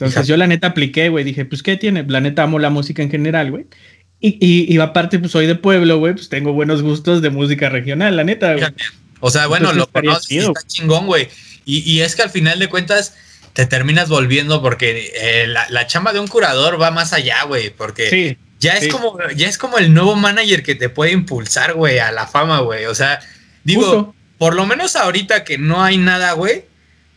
Entonces yo la neta apliqué, güey. Dije, pues, ¿qué tiene? La neta amo la música en general, güey. Y, y, aparte, pues soy de pueblo, güey, pues tengo buenos gustos de música regional, la neta, güey. O sea, bueno, lo conoces está chingón, güey. Y, y, es que al final de cuentas te terminas volviendo porque eh, la, la, chamba de un curador va más allá, güey, porque ya es como ya es como el nuevo manager que te puede impulsar, güey, a la fama, güey. O sea, digo, por lo menos ahorita que no hay nada, güey,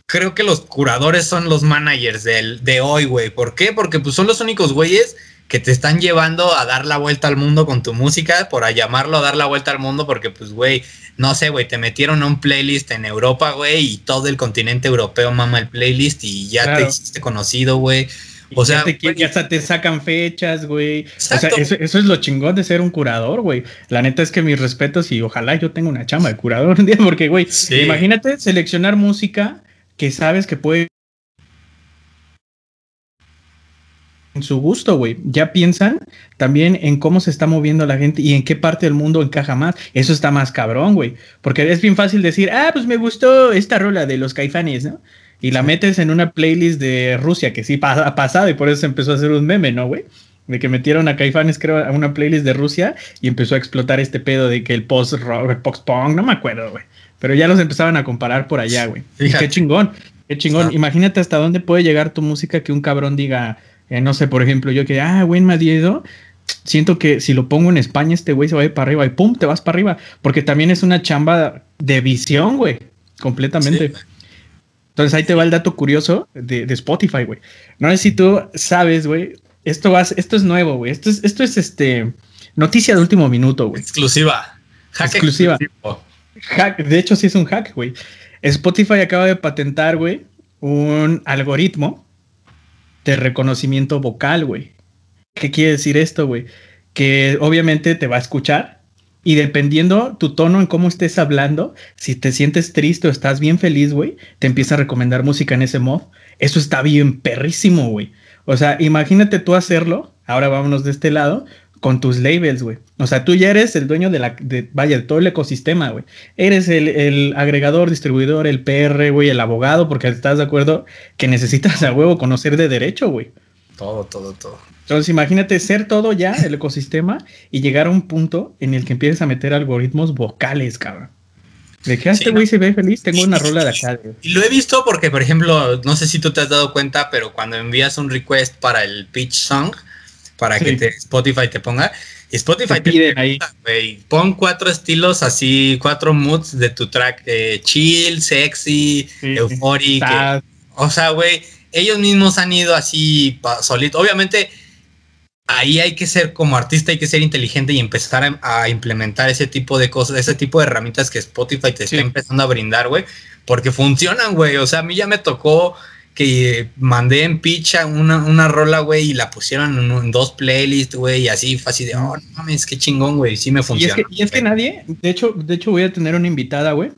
creo que los curadores son los managers del, de hoy, güey. ¿Por qué? Porque pues son los únicos güeyes que te están llevando a dar la vuelta al mundo con tu música, por a llamarlo a dar la vuelta al mundo, porque pues, güey, no sé, güey, te metieron a un playlist en Europa, güey, y todo el continente europeo mama el playlist y ya te hiciste conocido, güey. O sea, ya, hasta te sacan fechas, güey. O sea, eso, es lo chingón de ser un curador, güey. La neta es que mis respetos y ojalá yo tenga una chamba de curador un día, porque, güey, imagínate seleccionar música que sabes que puede en su gusto, güey. Ya piensan también en cómo se está moviendo la gente y en qué parte del mundo encaja más. Eso está más cabrón, güey. Porque es bien fácil decir, ah, pues me gustó esta rola de los caifanes, ¿no? Y la metes en una playlist de Rusia, que sí ha pasado y por eso se empezó a hacer un meme, ¿no, güey? De que metieron a Caifanes, creo, a una playlist de Rusia y empezó a explotar este pedo de que el post rock, post punk, no me acuerdo, güey. Pero ya los empezaban a comparar por allá, güey. Qué chingón, qué chingón. Imagínate hasta dónde puede llegar tu música que un cabrón diga, eh, no sé, por ejemplo, yo que, ah, güey, Madiedo, siento que si lo pongo en España, este güey se va a ir para arriba y pum, te vas para arriba. Porque también es una chamba de visión, güey, completamente. Entonces ahí te va el dato curioso de, Spotify, güey. No sé si tú sabes, güey. Esto, va, esto es nuevo, güey. Esto es, esto es este noticia de último minuto, güey. Exclusiva. Hack exclusiva. Hack, de hecho, sí es un hack, güey. Spotify acaba de patentar, güey, un algoritmo de reconocimiento vocal, güey. ¿Qué quiere decir esto, güey? Que obviamente te va a escuchar y dependiendo tu tono en cómo estés hablando, si te sientes triste o estás bien feliz, güey, te empieza a recomendar música en ese mod. Eso está bien perrísimo, güey. O sea, imagínate tú hacerlo, ahora vámonos de este lado, con tus labels, güey. O sea, tú ya eres el dueño de la, de, vaya, de todo el ecosistema, güey. Eres el, el, agregador, distribuidor, el PR, güey, el abogado, porque estás de acuerdo que necesitas a huevo conocer de derecho, güey. Todo, todo, todo. Entonces, imagínate ser todo ya el ecosistema y llegar a un punto en el que empieces a meter algoritmos vocales, cabrón. De que este güey se ve feliz, tengo una rola de acá. Y lo he visto porque, por ejemplo, no sé si tú te has dado cuenta, pero cuando envías un request para el pitch song, para que te, Spotify te ponga, Spotify te, pide ahí. pon cuatro estilos así, cuatro moods de tu track, eh, chill, sexy, euphoric. Eh, o sea, güey, ellos mismos han ido así solito. Obviamente ahí hay que ser como artista, hay que ser inteligente y empezar a, implementar ese tipo de cosas, ese tipo de herramientas que Spotify te está empezando a brindar, güey, porque funcionan, güey. O sea, a mí ya me tocó que mandé en picha una, una rola, güey, y la pusieron en, dos playlists, güey, y así fue así de, oh, no mames, qué chingón, güey, sí me funciona. Y es que, nadie, de hecho, de hecho voy a tener una invitada, güey,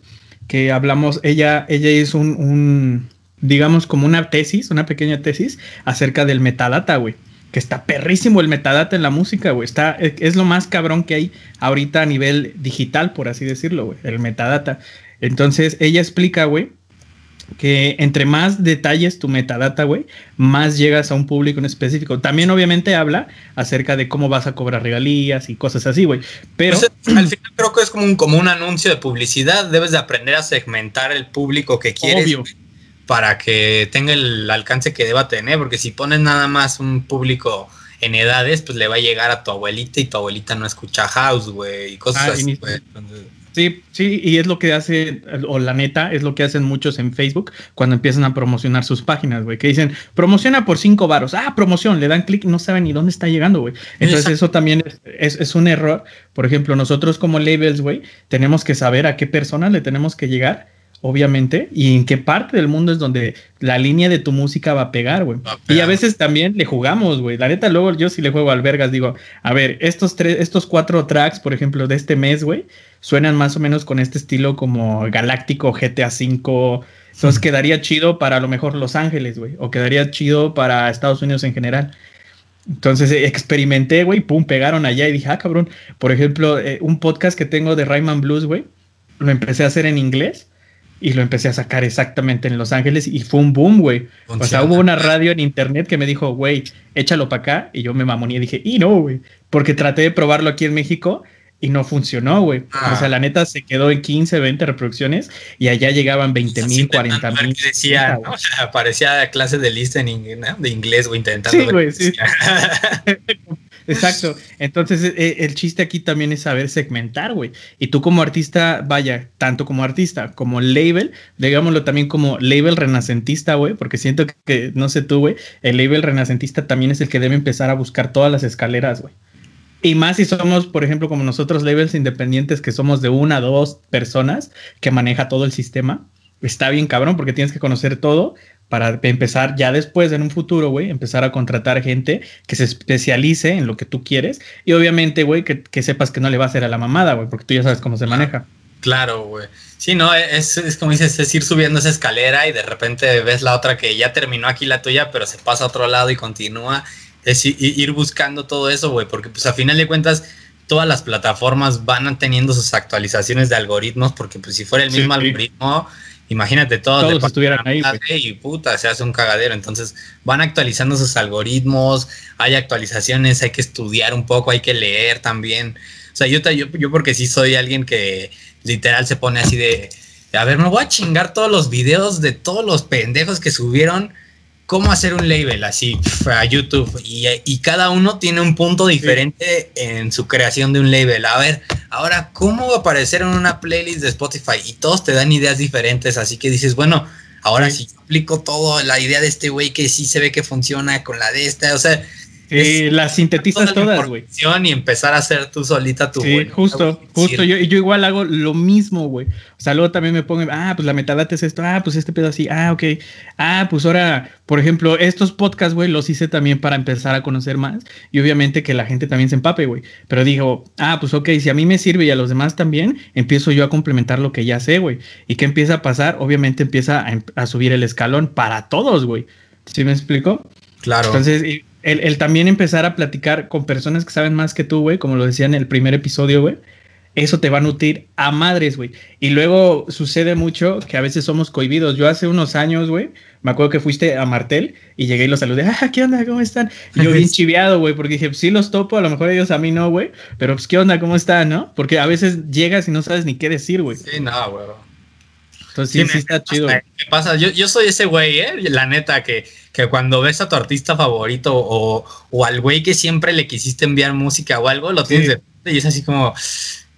que hablamos, ella, ella hizo un, un, digamos, como una tesis, una pequeña tesis acerca del metadata, güey que está perrísimo el metadata en la música, güey. Está, es lo más cabrón que hay ahorita a nivel digital, por así decirlo, güey. El metadata. Entonces, ella explica, güey, que entre más detalles tu metadata, güey, más llegas a un público en específico. También obviamente habla acerca de cómo vas a cobrar regalías y cosas así, güey. Pero pues, al final creo que es como un, como un anuncio de publicidad. Debes de aprender a segmentar el público que quieres. Obvio para que tenga el alcance que deba tener, porque si pones nada más un público en edades, pues le va a llegar a tu abuelita y tu abuelita no escucha house, güey, y cosas ah, así, Sí, sí, y es lo que hace, o la neta, es lo que hacen muchos en Facebook cuando empiezan a promocionar sus páginas, güey, que dicen, promociona por cinco varos, ah, promoción, le dan clic, no saben ni dónde está llegando, güey. Entonces eso también es, es, un error. Por ejemplo, nosotros como labels, güey, tenemos que saber a qué personas le tenemos que llegar obviamente, y en qué parte del mundo es donde la línea de tu música va a pegar, güey. Y a veces también le jugamos, güey. La neta, luego yo si le juego al Vergas, digo, a ver, estos tres, estos cuatro tracks, por ejemplo, de este mes, güey, suenan más o menos con este estilo como galáctico, GTA V. Entonces quedaría chido para a lo mejor Los Ángeles, güey, o quedaría chido para Estados Unidos en general. Entonces eh, experimenté, güey, pum, pegaron allá y dije, ah, cabrón. Por ejemplo, eh, un podcast que tengo de Rayman Blues, güey, lo empecé a hacer en inglés y lo empecé a sacar exactamente en Los Ángeles y fue un boom, güey. O sea, hubo una radio en internet que me dijo, güey, échalo para acá. Y yo me mamoní y dije, y no, güey. Porque traté de probarlo aquí en México y no funcionó, güey. O sea, ah. la neta se quedó en 15, 20 reproducciones y allá llegaban 20 mil, 40 mil. Decía, o sea, parecía clase de lista en inglés, de inglés, güey, intentando. Sí, güey, sí. Exacto. Entonces, e, e, el chiste aquí también es saber segmentar, güey. Y tú como artista, vaya, tanto como artista como label, digámoslo también como label renacentista, güey, porque siento que, no sé tú, güey, el label renacentista también es el que debe empezar a buscar todas las escaleras, güey. Y más si somos, por ejemplo, como nosotros labels independientes, que somos de una, dos personas que maneja todo el sistema. Está bien cabrón porque tienes que conocer todo, para empezar ya después en un futuro, güey, empezar a contratar gente que se especialice en lo que tú quieres y obviamente, güey, que, sepas que no le va a hacer a la mamada, güey, porque tú ya sabes cómo se maneja. Claro, güey. Sí, no, es, es, como dices, es ir subiendo esa escalera y de repente ves la otra que ya terminó aquí la tuya, pero se pasa a otro lado y continúa. Es ir buscando todo eso, güey, porque pues a final de cuentas todas las plataformas van teniendo sus actualizaciones de algoritmos, porque pues si fuera el mismo algoritmo, Imagínate todos, todos estuvieran ahí. Y puta, se hace un cagadero. Entonces van actualizando sus algoritmos, hay actualizaciones, hay que estudiar un poco, hay que leer también. O sea, yo, yo, yo porque sí soy alguien que literal se pone así de, a ver, me voy a chingar todos los videos de todos los pendejos que subieron cómo hacer un label así a YouTube y, cada uno tiene un punto diferente en su creación de un label. A ver, ahora, ¿cómo va a aparecer en una playlist de Spotify? Y todos te dan ideas diferentes, así que dices, bueno, ahora sí. si aplico todo, la idea de este güey que sí se ve que funciona con la de esta, o sea, eh, las sintetizas todas, güey. Y empezar a hacer tú solita tu. Sí, justo, justo. Yo, yo igual hago lo mismo, güey. O sea, luego también me pongo, ah, pues la metadata es esto, ah, pues este pedo así, ah, ok. Ah, pues ahora, por ejemplo, estos podcasts, güey, los hice también para empezar a conocer más. Y obviamente que la gente también se empape, güey. Pero digo, ah, pues ok, si a mí me sirve y a los demás también, empiezo yo a complementar lo que ya sé, güey. ¿Y qué empieza a pasar? Obviamente empieza a, a subir el escalón para todos, güey. ¿Sí me explico? Claro. Entonces, el, también empezar a platicar con personas que saben más que tú, güey, como lo decía en el primer episodio, güey, eso te va a nutrir a madres, güey. Y luego sucede mucho que a veces somos cohibidos. Yo hace unos años, güey, me acuerdo que fuiste a Martel y llegué y los saludé. Ah, ¿qué onda? ¿Cómo están? Y yo bien chiviado, güey, porque dije, sí los topo, a lo mejor ellos a mí no, güey. Pero pues, ¿qué onda? ¿Cómo están, no? Porque a veces llegas y no sabes ni qué decir, güey. Sí, no, güey. Entonces sí, sí, está chido. ¿Qué pasa? Yo, yo soy ese güey, ¿eh? La neta, que, que cuando ves a tu artista favorito o, o al güey que siempre le quisiste enviar música o algo, lo tienes de y es así como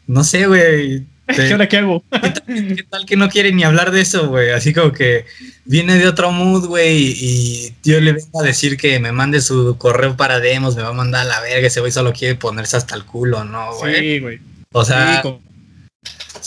no sé, güey. ¿Qué hora qué hago? ¿Qué tal, que no quiere ni hablar de eso, güey? Así como que viene de otro mood, güey, y yo le vengo a decir que me mande su correo para demos, me va a mandar a la verga, ese güey solo quiere ponerse hasta el culo, ¿no, güey? Sí, güey. O sea,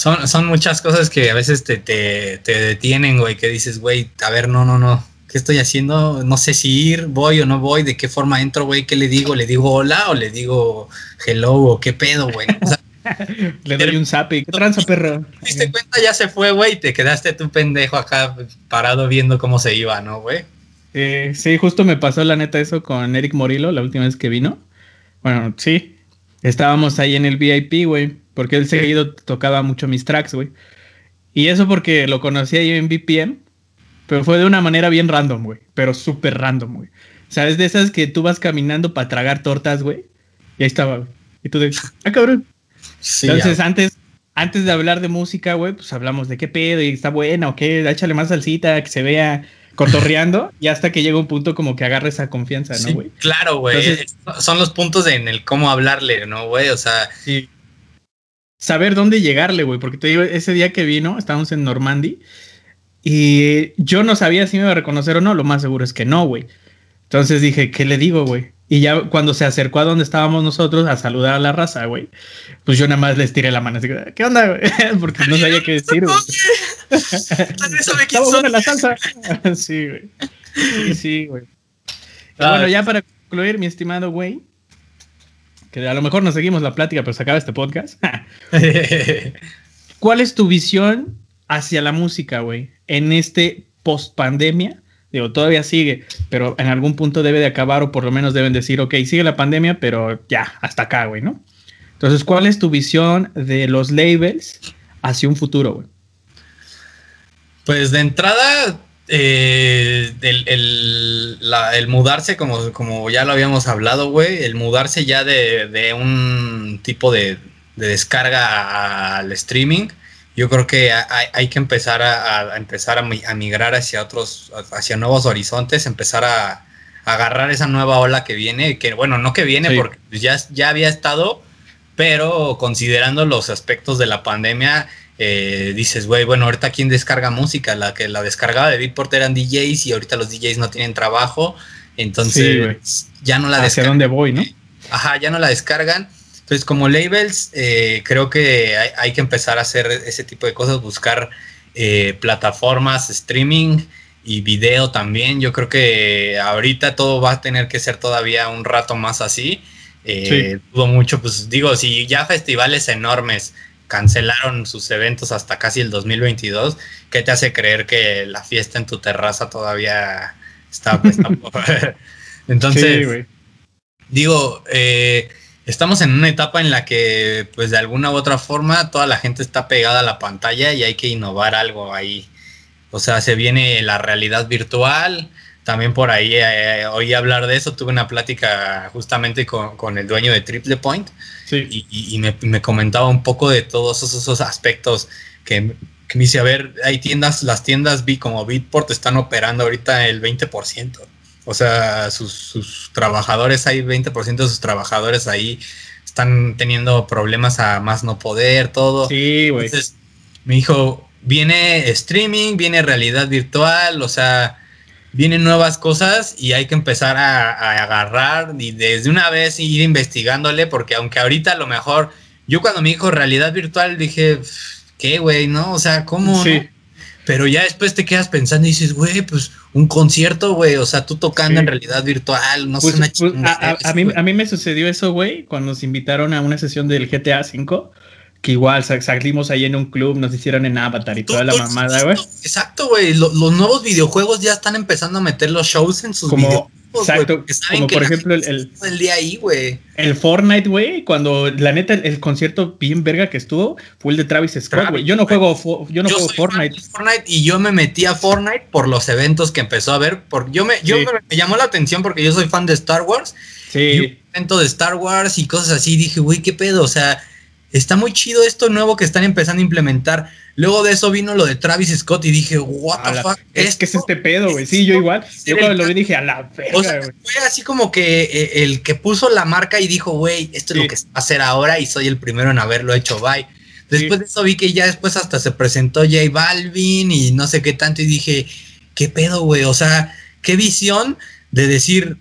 son, son muchas cosas que a veces te, te, te detienen, güey, que dices, güey, a ver, no, no, no, ¿qué estoy haciendo? No sé si ir, voy o no voy, de qué forma entro, güey, ¿qué le digo? ¿Le digo hola o le digo hello o qué pedo, güey? O sea, Le doy un zap y ¿qué tranza, perro? Te diste cuenta, ya se fue, güey, y te quedaste tú pendejo acá parado viendo cómo se iba, ¿no, güey? Eh, sí, justo me pasó la neta eso con Eric Morillo la última vez que vino. Bueno, sí, estábamos ahí en el VIP, güey, porque él seguido tocaba mucho mis tracks, güey. Y eso porque lo conocí ahí en VPN, pero fue de una manera bien random, güey, pero súper random, güey. ¿Sabes de esas que tú vas caminando para tragar tortas, güey? Y ahí estaba, güey. Y tú de, ah, cabrón, entonces, antes, antes de hablar de música, güey, pues hablamos de qué pedo y está buena o qué, échale más salsita, que se vea cotorreando y hasta que llega un punto como que agarre esa confianza, ¿no, güey? claro, güey. Son los puntos en el cómo hablarle, ¿no, güey? O sea. Sí. Saber dónde llegarle, güey, porque te digo, ese día que vino, estábamos en Normandy y yo no sabía si me iba a reconocer o no, lo más seguro es que no, güey. Entonces dije, ¿qué le digo, güey? Y ya cuando se acercó a donde estábamos nosotros a saludar a la raza, güey, pues yo nada más les tiré la mano así, ¿qué onda, güey? Porque no sabía qué decir, güey. Estaba buena la salsa. sí, güey. Sí, sí, güey. bueno, ya para concluir, mi estimado güey, que a lo mejor no seguimos la plática, pero se acaba este podcast. ¿Cuál es tu visión hacia la música, güey, en este post pandemia? Digo, todavía sigue, pero en algún punto debe de acabar o por lo menos deben decir, ok, sigue la pandemia, pero ya, hasta acá, güey, ¿no? Entonces, ¿cuál es tu visión de los labels hacia un futuro, güey? Pues de entrada, eh, el, mudarse, como, como ya lo habíamos hablado, güey, el mudarse ya de, un tipo de, de descarga al streaming, yo creo que hay, que empezar a, empezar a, migrar hacia otros, hacia nuevos horizontes, empezar a, agarrar esa nueva ola que viene, que bueno, no que viene porque ya, ya había estado, pero considerando los aspectos de la pandemia, eh, dices, güey, bueno, ahorita quién descarga música, la que la descargaba de Beatport eran DJs y ahorita los DJs no tienen trabajo, entonces ya no la descargan. ¿Hacia dónde voy, no? Ajá, ya no la descargan entonces, como labels, eh, creo que hay, que empezar a hacer ese tipo de cosas, buscar eh, plataformas, streaming y video también. Yo creo que ahorita todo va a tener que ser todavía un rato más así. Eh, Dudo mucho, pues digo, si ya festivales enormes cancelaron sus eventos hasta casi el 2022, ¿qué te hace creer que la fiesta en tu terraza todavía está... Entonces, digo, eh, estamos en una etapa en la que, pues de alguna u otra forma, toda la gente está pegada a la pantalla y hay que innovar algo ahí. O sea, se viene la realidad virtual. También por ahí eh, oí hablar de eso. Tuve una plática justamente con, el dueño de Triple Point y, me, comentaba un poco de todos esos, aspectos que, me dice, a ver, hay tiendas, las tiendas vi como Bitport están operando ahorita el 20%. O sea, sus, trabajadores, hay 20% de sus trabajadores ahí están teniendo problemas a más no poder, todo. Sí, güey. Entonces, me dijo, viene streaming, viene realidad virtual, o sea, vienen nuevas cosas y hay que empezar a, agarrar y desde una vez ir investigándole, porque aunque ahorita a lo mejor, yo cuando me dijo realidad virtual dije, ¿qué, güey? ¿No? O sea, ¿cómo? Sí. Pero ya después te quedas pensando y dices, güey, pues un concierto, güey, o sea, tú tocando en realidad virtual, no sé, pues, pues, a, mí, a mí me sucedió eso, güey, cuando nos invitaron a una sesión del GTA V, que igual salimos ahí en un club, nos hicieron en Avatar y toda la mamada, güey. Exacto, güey. Los, nuevos videojuegos ya están empezando a meter los shows en sus como, Exacto, como por ejemplo el, el, día ahí, güey. El Fortnite, güey, cuando la neta el, concierto bien verga que estuvo fue el de Travis Scott, güey. Yo no juego yo no juego Fortnite. Fortnite y yo me metí a Fortnite por los eventos que empezó a ver, porque yo me yo me, llamó la atención porque yo soy fan de Star Wars. Sí. un evento de Star Wars y cosas así, dije, güey, qué pedo, o sea, está muy chido esto nuevo que están empezando a implementar. Luego de eso vino lo de Travis Scott y dije, what the fuck. Es que es este pedo, güey. Sí, yo igual. Yo cuando lo vi dije, a la verga, o sea, Fue así como que eh, el que puso la marca y dijo, güey, esto es lo que se va a hacer ahora y soy el primero en haberlo hecho, bye. Después de eso vi que ya después hasta se presentó J Balvin y no sé qué tanto y dije, ¿qué pedo, güey? O sea, qué visión de decir,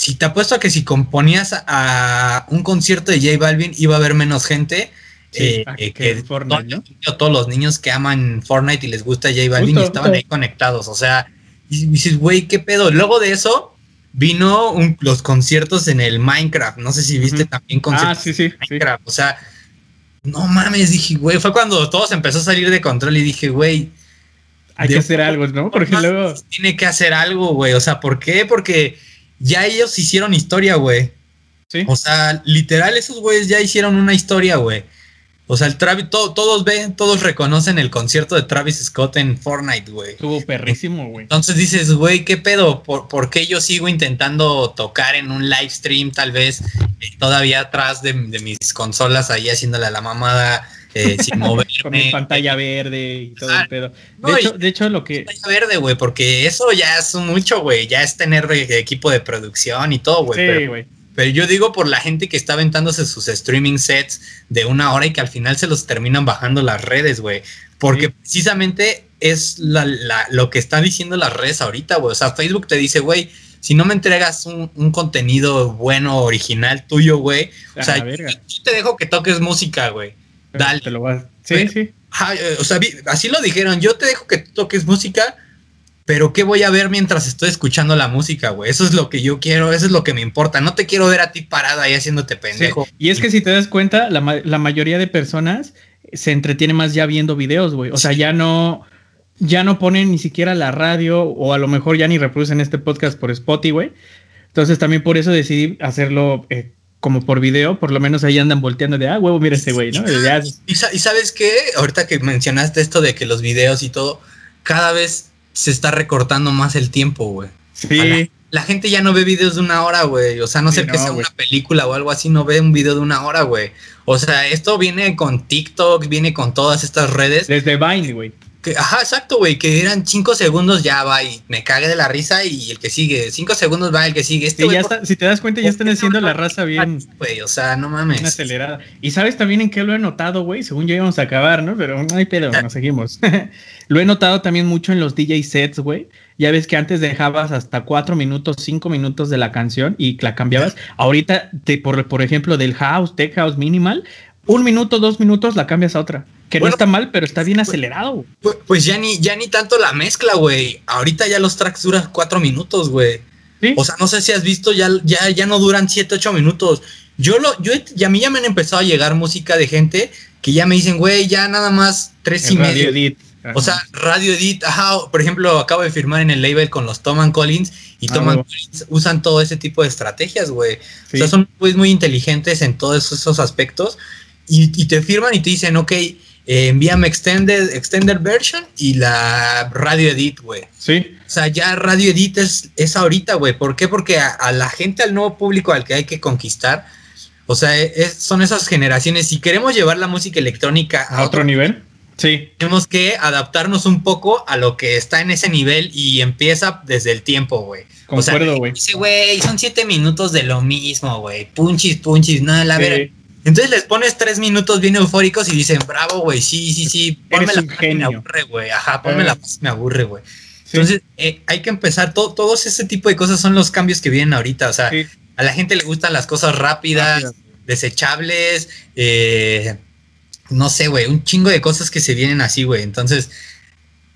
si te apuesto a que si componías a un concierto de J Balvin iba a haber menos gente. Eh, que, Fortnite, todos los niños que aman Fortnite y les gusta J Balvin estaban ahí conectados. O sea, y dices, güey, ¿qué pedo? Luego de eso vino los conciertos en el Minecraft. No sé si viste también conciertos ah, sí, sí, Minecraft. O sea, no mames, dije, güey, fue cuando todo se empezó a salir de control y dije, güey. Hay que hacer algo, ¿no? Porque luego. Tiene que hacer algo, güey. O sea, ¿por qué? Porque ya ellos hicieron historia, güey. Sí. O sea, literal, esos güeyes ya hicieron una historia, güey. O sea, el Travis, todos ven, todos reconocen el concierto de Travis Scott en Fortnite, güey. Estuvo perrísimo, güey. Entonces dices, güey, ¿qué pedo? ¿Por, qué yo sigo intentando tocar en un live stream, tal vez, eh, todavía atrás de, mis consolas, ahí haciéndole a la mamada? Eh, sin moverme. Con mi pantalla verde y todo el pedo. De, hecho, de hecho, lo que. Pantalla verde, güey, porque eso ya es mucho, güey. Ya es tener equipo de producción y todo, güey. Sí, güey. Pero, yo digo por la gente que está aventándose sus streaming sets de una hora y que al final se los terminan bajando las redes, güey. Porque precisamente es la, lo que están diciendo las redes ahorita, güey. O sea, Facebook te dice, güey, si no me entregas un, un contenido bueno, original tuyo, güey. O sea, yo, te dejo que toques música, güey. Dale. Te lo vas. Sí, sí. Eh, o sea, así lo dijeron. Yo te dejo que toques música, pero ¿qué voy a ver mientras estoy escuchando la música, güey? Eso es lo que yo quiero, eso es lo que me importa. No te quiero ver a ti parado ahí haciéndote pendejo. Y es que si te das cuenta, la, mayoría de personas se entretiene más ya viendo videos, güey. O sea, ya no, ya no ponen ni siquiera la radio o a lo mejor ya ni reproducen este podcast por Spotify, güey. Entonces también por eso decidí hacerlo eh, como por video, por lo menos ahí andan volteando de, ah, huevo, mira ese güey, ¿no? Y, sabes qué, ahorita que mencionaste esto de que los videos y todo, cada vez se está recortando más el tiempo, güey. Sí. La, gente ya no ve videos de una hora, güey. O sea, no sé que sea una película o algo así, no ve un video de una hora, güey. O sea, esto viene con TikTok, viene con todas estas redes. Desde Vine, güey ajá, exacto, güey, que eran cinco segundos, ya va y me cague de la risa y el que sigue, cinco segundos va el que sigue. Este ya está, si te das cuenta, ya están haciendo la raza bien. Güey, o sea, no mames. acelerada. Y sabes también en qué lo he notado, güey, según ya íbamos a acabar, ¿no? Pero no hay pedo, nos seguimos. lo he notado también mucho en los DJ sets, güey. Ya ves que antes dejabas hasta cuatro minutos, cinco minutos de la canción y la cambiabas. Ahorita, te, por, por ejemplo, del house, tech house minimal, un minuto, dos minutos la cambias a otra. Que no está mal, pero está bien pues, acelerado. Pues, pues, ya ni, ya ni tanto la mezcla, güey. Ahorita ya los tracks duran cuatro minutos, güey. O sea, no sé si has visto, ya, ya, ya no duran siete, ocho minutos. Yo lo, yo, y a mí ya me han empezado a llegar música de gente que ya me dicen, güey, ya nada más tres y medio. Edit. O sea, radio edit, ajá, por ejemplo, acabo de firmar en el label con los Tom Collins y ah, Tom Collins usan todo ese tipo de estrategias, güey. O sea, son pues, muy inteligentes en todos esos aspectos y, te firman y te dicen, ok, eh, envíame extended, extended version y la radio edit, güey. Sí. O sea, ya radio edit es, es ahorita, güey. ¿Por qué? Porque a, la gente, al nuevo público al que hay que conquistar, o sea, son esas generaciones. Si queremos llevar la música electrónica a, otro, nivel, sí. Tenemos que adaptarnos un poco a lo que está en ese nivel y empieza desde el tiempo, güey. Concuerdo, güey. dice, güey, son siete minutos de lo mismo, güey. Punchis, punchis, nada, la sí. Entonces les pones tres minutos bien eufóricos y dicen, bravo, güey, sí, sí, sí, ponme la me aburre, güey, ajá, ponme la me aburre, güey. Entonces eh, hay que empezar, todo, todos ese tipo de cosas son los cambios que vienen ahorita, o sea, a la gente le gustan las cosas rápidas, desechables, eh, no sé, güey, un chingo de cosas que se vienen así, güey. Entonces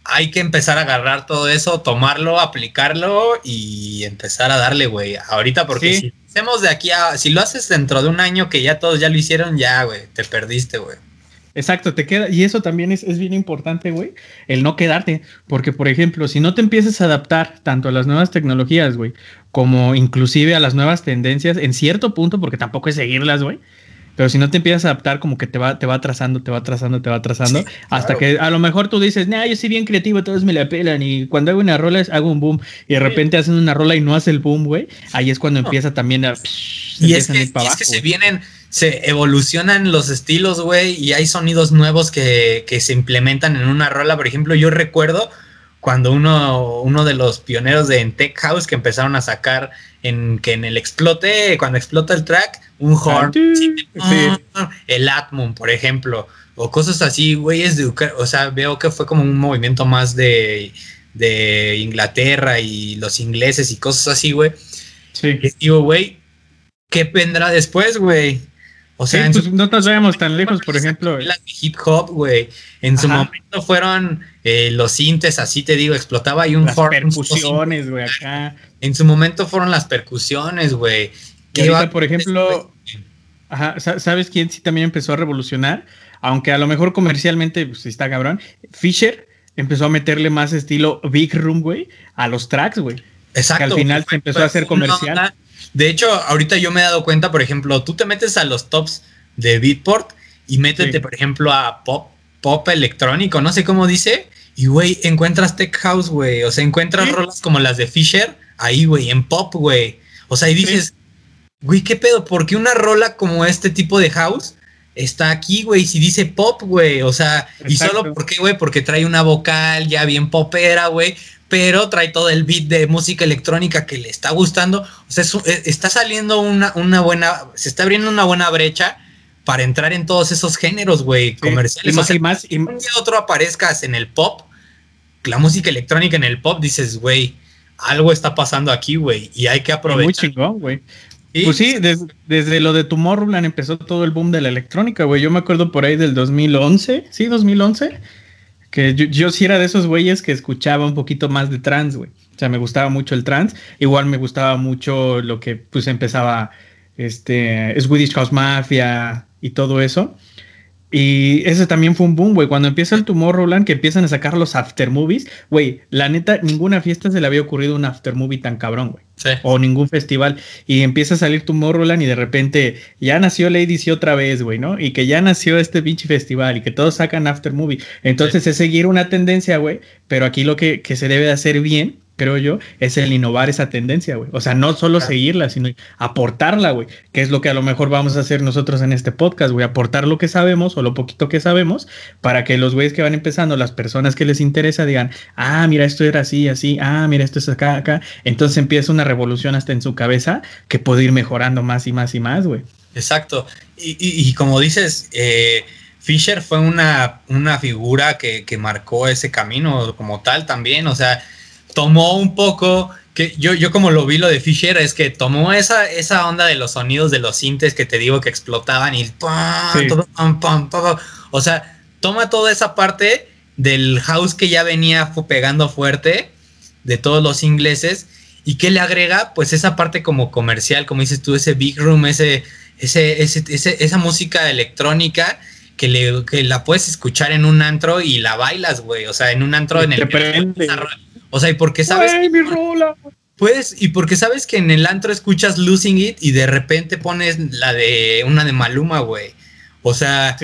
hay que empezar a agarrar todo eso, tomarlo, aplicarlo y empezar a darle, güey, ahorita porque si hacemos de aquí a. Si lo haces dentro de un año que ya todos ya lo hicieron, ya, güey, te perdiste, güey. Exacto, te queda, y eso también es, es bien importante, güey, el no quedarte, porque por ejemplo, si no te empiezas a adaptar tanto a las nuevas tecnologías, güey, como inclusive a las nuevas tendencias, en cierto punto, porque tampoco es seguirlas, güey, pero si no te empiezas a adaptar, como que te va, te va atrasando, te va atrasando, te va atrasando, hasta que a lo mejor tú dices, nah, yo soy bien creativo, todos me la pelan, y cuando hago una rola hago un boom, y de repente hacen una rola y no hace el boom, güey, ahí es cuando empieza también a... y es que, es que se vienen se evolucionan los estilos, güey, y hay sonidos nuevos que, se implementan en una rola. Por ejemplo, yo recuerdo cuando uno, uno de los pioneros de Tech House que empezaron a sacar en que en el explote, cuando explota el track, un horn, el Atmon, por ejemplo, o cosas así, güey, es de, o sea, veo que fue como un movimiento más de, de Inglaterra y los ingleses y cosas así, güey. Sí. Y digo, güey, ¿qué vendrá después, güey? O sea, pues, no nos vayamos tan lejos, por ejemplo. Las hip hop, güey. En su momento fueron eh, los sintes, así te digo, explotaba y un Las percusiones, güey, acá. En su momento fueron las percusiones, güey. por ejemplo, ajá, ¿sabes quién sí también empezó a revolucionar? Aunque a lo mejor comercialmente pues, está cabrón. Fisher empezó a meterle más estilo Big Room, güey, a los tracks, güey. Exacto. Que al final se empezó a hacer comercial. De hecho, ahorita yo me he dado cuenta, por ejemplo, tú te metes a los tops de Beatport y métete, por ejemplo, a pop, pop electrónico, no sé cómo dice, y güey, encuentras Tech House, güey. O sea, encuentras rolas como las de Fisher ahí, güey, en pop, güey. O sea, y dices, güey, ¿qué pedo? ¿Por qué una rola como este tipo de house está aquí, güey? Si dice pop, güey. O sea, y solo porque, güey, porque trae una vocal ya bien popera, güey pero trae todo el beat de música electrónica que le está gustando. O sea, eh, está saliendo una, una, buena, se está abriendo una buena brecha para entrar en todos esos géneros, güey, comerciales. Y más, y más, otro aparezcas en el pop, la música electrónica en el pop, dices, güey, algo está pasando aquí, güey, y hay que aprovechar. Muy chingón, güey. Pues sí, desde, desde lo de Tomorrowland empezó todo el boom de la electrónica, güey. Yo me acuerdo por ahí del 2011, sí, 2011 que yo, sí era de esos güeyes que escuchaba un poquito más de trans, güey. O sea, me gustaba mucho el trans. Igual me gustaba mucho lo que pues empezaba este Swedish House Mafia y todo eso. Y ese también fue un boom, güey. Cuando empieza el Tomorrowland, que empiezan a sacar los after movies, güey, la neta, ninguna fiesta se le había ocurrido un after movie tan cabrón, güey. Sí. O ningún festival. Y empieza a salir Tomorrowland y de repente ya nació Lady C otra vez, güey, ¿no? Y que ya nació este pinche festival y que todos sacan after movie. Entonces es seguir una tendencia, güey. Pero aquí lo que, que se debe de hacer bien creo yo, es el innovar esa tendencia, güey. O sea, no solo seguirla, sino aportarla, güey. Que es lo que a lo mejor vamos a hacer nosotros en este podcast, güey. Aportar lo que sabemos o lo poquito que sabemos para que los güeyes que van empezando, las personas que les interesa, digan, ah, mira, esto era así, así, ah, mira, esto es acá, acá. Entonces empieza una revolución hasta en su cabeza que puede ir mejorando más y más y más, güey. Exacto. Y, como dices, eh, Fisher fue una, una figura que, que marcó ese camino como tal también. O sea, tomó un poco, que yo, yo como lo vi lo de Fisher, es que tomó esa, esa onda de los sonidos de los sintes que te digo que explotaban y o sea, toma toda esa parte del house que ya venía pegando fuerte de todos los ingleses y que le agrega pues esa parte como comercial, como dices tú, ese big room, ese, ese, ese, esa música electrónica que, le, que la puedes escuchar en un antro y la bailas, güey, o sea, en un antro en el... O sea, y porque sabes. mi rola! Puedes, y porque sabes que en el antro escuchas Losing It y de repente pones la de una de Maluma, güey. O sea,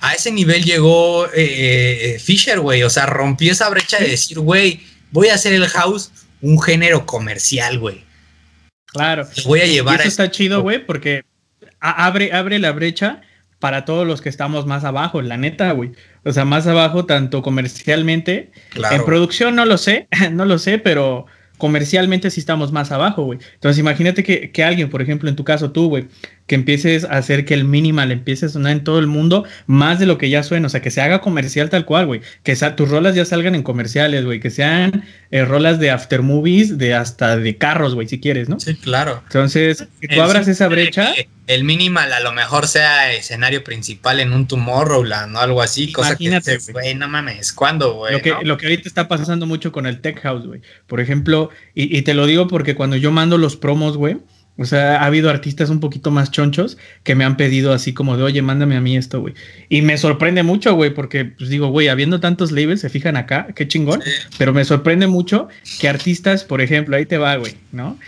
a ese nivel llegó eh, eh, Fisher, güey. O sea, rompió esa brecha de decir, güey, voy a hacer el house un género comercial, güey. Claro. voy a llevar. eso está chido, güey, porque abre, abre la brecha para todos los que estamos más abajo, la neta, güey. O sea, más abajo, tanto comercialmente. En producción no lo sé, no lo sé, pero comercialmente sí estamos más abajo, güey. Entonces imagínate que, que, alguien, por ejemplo, en tu caso tú, güey, que empieces a hacer que el minimal empiece a sonar en todo el mundo más de lo que ya suena, o sea, que se haga comercial tal cual, güey, que tus rolas ya salgan en comerciales, güey, que sean eh, rolas de after movies, de hasta de carros, güey, si quieres, ¿no? Sí, claro. Entonces, que tú abras esa brecha. El minimal a lo mejor sea escenario principal en un Tomorrowland o algo así, cosa que, güey, no mames, ¿cuándo, güey? Lo que, lo que ahorita está pasando mucho con el Tech House, güey. Por ejemplo, y, y te lo digo porque cuando yo mando los promos, güey, O sea, ha habido artistas un poquito más chonchos que me han pedido así como de, oye, mándame a mí esto, güey. Y me sorprende mucho, güey, porque pues digo, güey, habiendo tantos labels, se fijan acá, qué chingón. Pero me sorprende mucho que artistas, por ejemplo, ahí te va, güey, ¿no?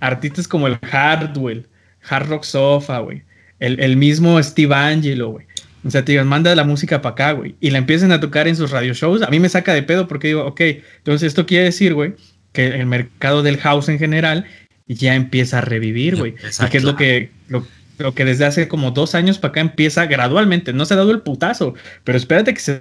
Artistas como el Hardwell, Hard Rock Sofa, güey. El, el mismo Steve Angelo, güey. O sea, te digan, manda la música para acá, güey. Y la empiecen a tocar en sus radio shows. A mí me saca de pedo porque digo, ok, entonces esto quiere decir, güey, que el mercado del house en general ya empieza a revivir, güey. Y que es lo que, lo, que desde hace como dos años para acá empieza gradualmente. No se ha dado el putazo, pero espérate que se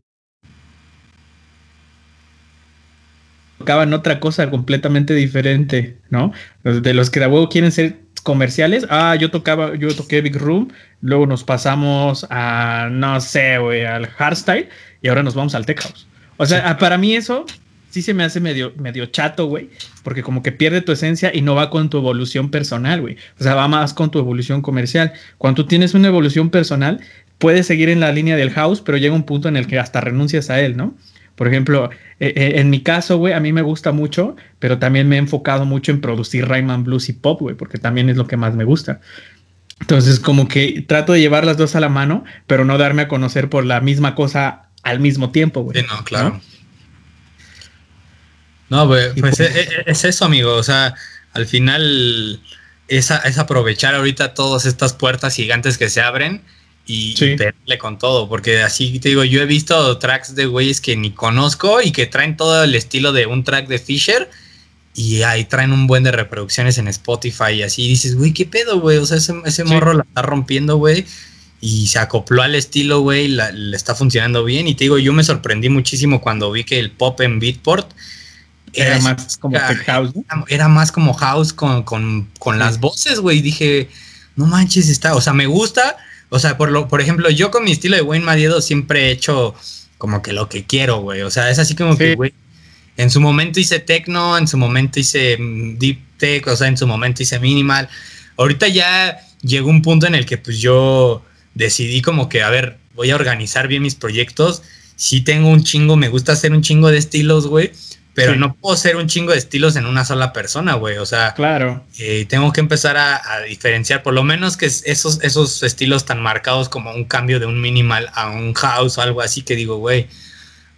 tocaban otra cosa completamente diferente, ¿no? De los que de huevo quieren ser comerciales. Ah, yo tocaba, yo toqué Big Room, luego nos pasamos a, no sé, güey, al hardstyle y ahora nos vamos al tech house. O sea, para mí eso sí se me hace medio, medio chato, güey, porque como que pierde tu esencia y no va con tu evolución personal, güey. O sea, va más con tu evolución comercial. Cuando tú tienes una evolución personal, puedes seguir en la línea del house, pero llega un punto en el que hasta renuncias a él, ¿no? Por ejemplo, eh, eh, en mi caso, güey, a mí me gusta mucho, pero también me he enfocado mucho en producir Rayman Blues y Pop, güey, porque también es lo que más me gusta. Entonces, como que trato de llevar las dos a la mano, pero no darme a conocer por la misma cosa al mismo tiempo, güey. Sí, no, claro. No, pues, pues es, eso, amigo. O sea, al final es, es, aprovechar ahorita todas estas puertas gigantes que se abren y, verle con todo. Porque así te digo, yo he visto tracks de güeyes que ni conozco y que traen todo el estilo de un track de Fisher y ahí traen un buen de reproducciones en Spotify y así dices, güey, ¿qué pedo, güey? O sea, ese, morro la está rompiendo, güey. Y se acopló al estilo, güey, le está funcionando bien. Y te digo, yo me sorprendí muchísimo cuando vi que el pop en Beatport era, más como house. Era, más como house con, con, las voces, güey. Dije, no manches, está. O sea, me gusta. O sea, por, lo, por ejemplo, yo con mi estilo de Wayne Madiedo siempre he hecho como que lo que quiero, güey. O sea, es así como que, güey. En su momento hice techno, en su momento hice mm, deep tech, o sea, en su momento hice minimal. Ahorita ya llegó un punto en el que pues yo decidí como que, a ver, voy a organizar bien mis proyectos. Si tengo un chingo, me gusta hacer un chingo de estilos, güey pero no puedo ser un chingo de estilos en una sola persona, güey. O sea, claro. Eh, tengo que empezar a, diferenciar, por lo menos que esos, esos estilos tan marcados como un cambio de un minimal a un house o algo así que digo, güey,